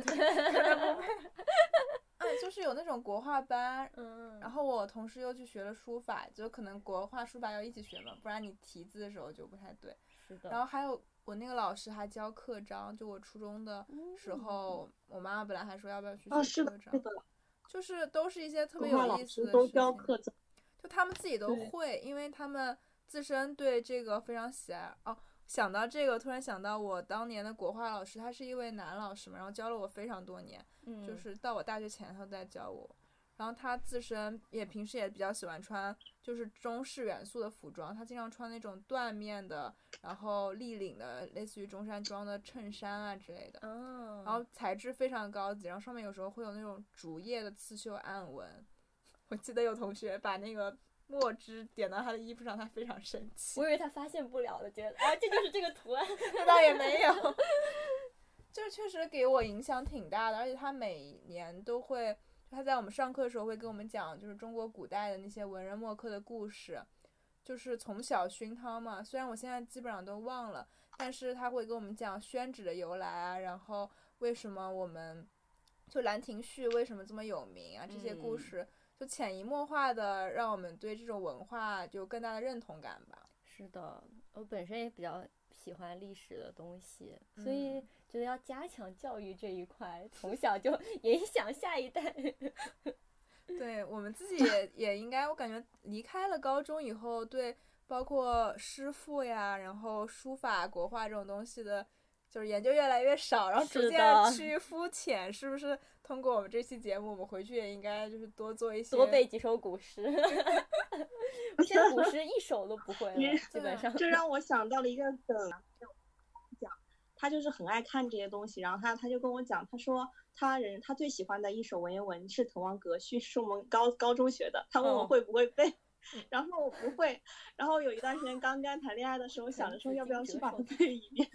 S1: 哎，就是有那种国画班，
S2: 嗯，
S1: 然后我同时又去学了书法，就可能国画书法要一起学嘛，不然你题字的时候就不太对。
S2: 是的。
S1: 然后还有我那个老师还教刻章，就我初中的时候，我妈妈本来还说要不要去学刻章，就是都是一些特别有意思的
S3: 事情。
S1: 就他们自己都会，因为他们自身对这个非常喜爱哦。想到这个，突然想到我当年的国画老师，他是一位男老师嘛，然后教了我非常多年，就是到我大学前他都在教我。然后他自身也平时也比较喜欢穿就是中式元素的服装，他经常穿那种缎面的，然后立领的，类似于中山装的衬衫啊之类的。
S2: 然
S1: 后材质非常高级，然后上面有时候会有那种竹叶的刺绣暗纹。我记得有同学把那个墨汁点到他的衣服上，他非常生气。
S2: 我以为他发现不了了，觉得啊，这就是这个图案。
S1: 那倒也没有，就是确实给我影响挺大的。而且他每年都会，他在我们上课的时候会跟我们讲，就是中国古代的那些文人墨客的故事，就是从小熏陶嘛。虽然我现在基本上都忘了，但是他会跟我们讲宣纸的由来啊，然后为什么我们就《兰亭序》为什么这么有名啊，这些故事。就潜移默化的让我们对这种文化就更大的认同感吧。
S2: 是的，我本身也比较喜欢历史的东西，所以觉得要加强教育这一块，从小就影响下一代。
S1: 对我们自己也也应该，我感觉离开了高中以后，对包括诗赋呀，然后书法、国画这种东西的就是研究越来越少，然后逐渐趋于肤浅，是不是？通过我们这期节目，我们回去也应该就是多做一些，
S2: 多背几首古诗。我现在古诗一首都不会了，基本上。
S3: 这让我想到了一个梗，讲他就是很爱看这些东西，然后他他就跟我讲，他说他人他最喜欢的一首文言文是《滕王阁序》，是我们高高中学的。他问我会不会背，然后我不会。然后有一段时间刚刚谈恋爱的时候，想着说要不要去把它背一遍。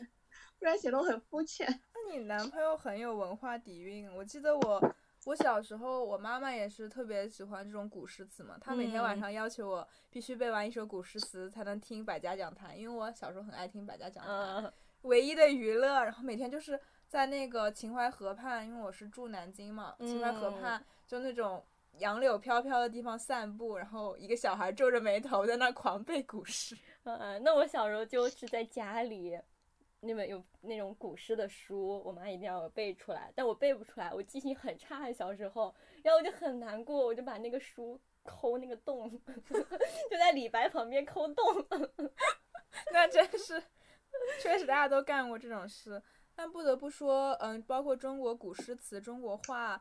S3: 不然显得我很肤浅。
S1: 那你男朋友很有文化底蕴。我记得我，我小时候，我妈妈也是特别喜欢这种古诗词嘛。她每天晚上要求我必须背完一首古诗词才能听百家讲坛，因为我小时候很爱听百家讲坛。唯一的娱乐，然后每天就是在那个秦淮河畔，因为我是住南京嘛，秦淮河畔就那种杨柳飘飘的地方散步，然后一个小孩皱着眉头在那狂背古诗。
S2: 嗯，那我小时候就是在家里。那本有那种古诗的书，我妈一定要我背出来，但我背不出来，我记性很差。小时候，然后我就很难过，我就把那个书抠那个洞，就在李白旁边抠洞。
S1: 那真是，确实大家都干过这种事。但不得不说，嗯，包括中国古诗词、中国画，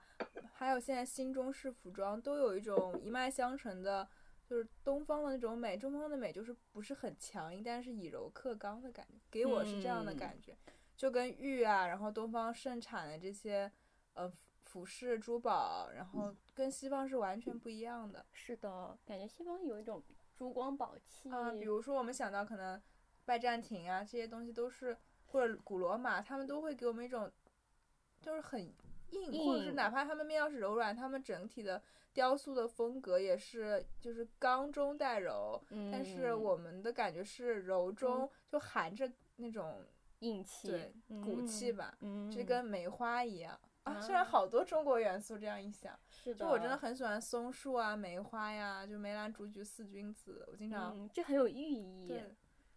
S1: 还有现在新中式服装，都有一种一脉相承的。就是东方的那种美，中方的美就是不是很强硬，但是以柔克刚的感觉，给我是这样的感觉，就跟玉啊，然后东方盛产的这些，呃，服饰珠宝，然后跟西方是完全不一样的。
S2: 是的，感觉西方有一种珠光宝气
S1: 啊，比如说我们想到可能拜占庭啊这些东西都是，或者古罗马，他们都会给我们一种，就是很硬，或者是哪怕他们面料是柔软，他们整体的。雕塑的风格也是，就是刚中带柔，但是我们的感觉是柔中就含着那种
S2: 硬气、
S1: 对骨气吧，就跟梅花一样啊。虽然好多中国元素，这样一想，就我真的很喜欢松树啊、梅花呀，就梅兰竹菊四君子，我经常
S2: 这很有寓意。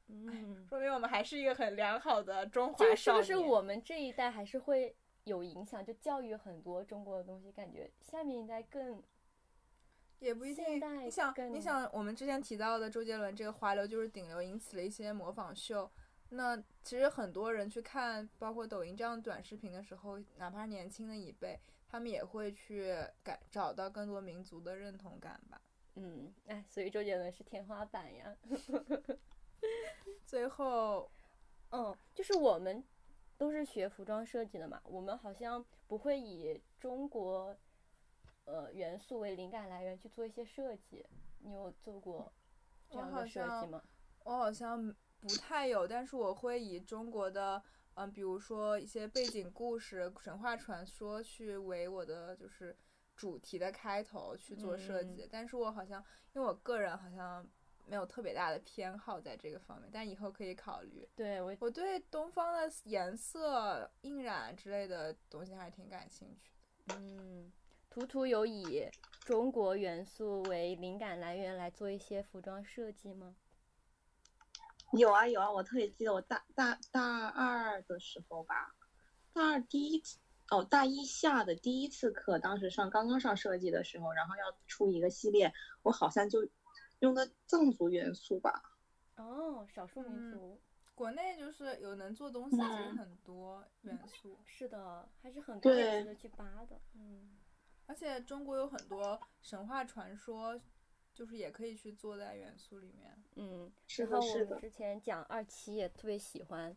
S1: 嗯，说明我们还是一个很良好的中华少
S2: 年。是不是我们这一代还是会有影响？就教育很多中国的东西，感觉下面应该更。
S1: 也不一定。你想，你想，我们之前提到的周杰伦这个华流就是顶流，引起了一些模仿秀。那其实很多人去看，包括抖音这样短视频的时候，哪怕年轻的一辈，他们也会去感找到更多民族的认同感吧。
S2: 嗯，哎，所以周杰伦是天花板呀。
S1: 最后，
S2: 嗯，就是我们都是学服装设计的嘛，我们好像不会以中国。呃，元素为灵感来源去做一些设计，你有做过这样的设计吗？
S1: 我好像不太有，但是我会以中国的，嗯，比如说一些背景故事、神话传说去为我的就是主题的开头去做设计。但是我好像，因为我个人好像没有特别大的偏好在这个方面，但以后可以考虑。
S2: 对我，
S1: 我对东方的颜色、印染之类的东西还是挺感兴趣
S2: 的。嗯。图图有以中国元素为灵感来源来做一些服装设计吗？
S3: 有啊有啊，我特别记得我大大大二的时候吧，大二第一次哦，大一下的第一次课，当时上刚刚上设计的时候，然后要出一个系列，我好像就用的藏族元素吧。
S2: 哦，少数民族，
S1: 国内就是有能做东西其实很多元素，
S2: 是的，还是很多值得去扒的，嗯。
S1: 而且中国有很多神话传说，就是也可以去做在元素里面。
S2: 嗯，
S3: 是的，是
S2: 的。之前讲二期也特别喜欢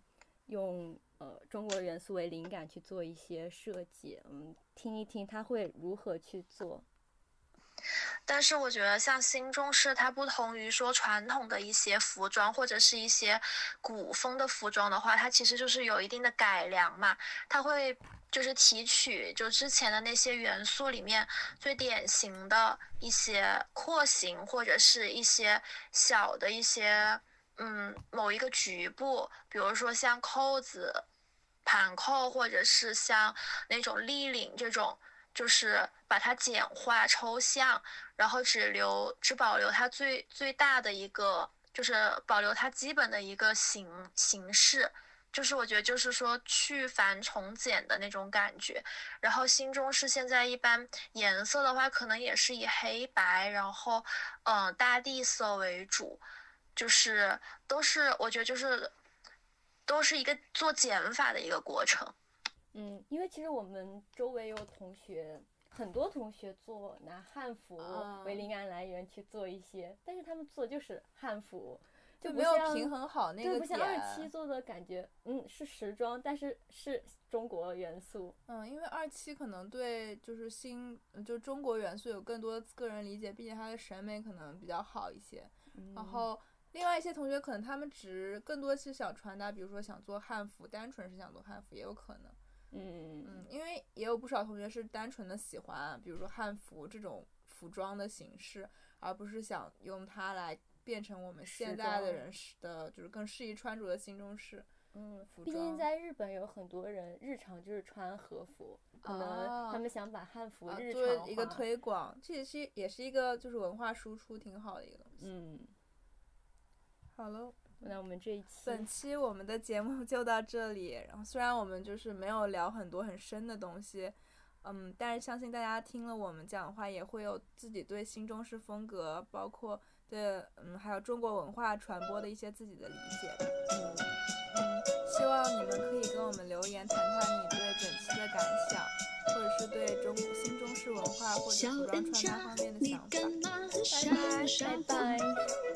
S2: 用呃中国元素为灵感去做一些设计，嗯，听一听他会如何去做。
S5: 但是我觉得像新中式，它不同于说传统的一些服装或者是一些古风的服装的话，它其实就是有一定的改良嘛，它会。就是提取就之前的那些元素里面最典型的一些廓形，或者是一些小的一些嗯某一个局部，比如说像扣子、盘扣，或者是像那种立领这种，就是把它简化抽象，然后只留只保留它最最大的一个，就是保留它基本的一个形形式。就是我觉得，就是说去繁从简的那种感觉。然后新中式现在一般颜色的话，可能也是以黑白，然后嗯大地色为主，就是都是我觉得就是都是一个做减法的一个过程。
S6: 嗯，因为其实我们周围有同学，很多同学做拿汉服为灵感来源去做一些，但是他们做的就是汉服。就
S1: 没有平衡好那个
S6: 对，不像二期做的感觉，嗯，是时装，但是是中国元素。
S1: 嗯，因为二期可能对就是新，就中国元素有更多个人理解，并且他的审美可能比较好一些。然后另外一些同学可能他们只更多是想传达，比如说想做汉服，单纯是想做汉服也有可能。
S6: 嗯
S1: 嗯，因为也有不少同学是单纯的喜欢，比如说汉服这种服装的形式，而不是想用它来。变成我们现在的人是的，就是更适宜穿着的新中式。
S6: 嗯，毕竟在日本有很多人日常就是穿和服，可能他们想把汉服日
S1: 常化。一个推广，这也是也是一个就是文化输出挺好的一个东西。
S6: 嗯，
S1: 好了，
S6: 那我们这一期
S1: 本期我们的节目就到这里。然后虽然我们就是没有聊很多很深的东西。嗯，但是相信大家听了我们讲的话，也会有自己对新中式风格，包括对嗯，还有中国文化传播的一些自己的理解。嗯嗯，希望你们可以跟我们留言，谈谈你对本期的感想，或者是对中新中式文化或者服装穿搭方面的想法。拜拜，拜
S6: 拜。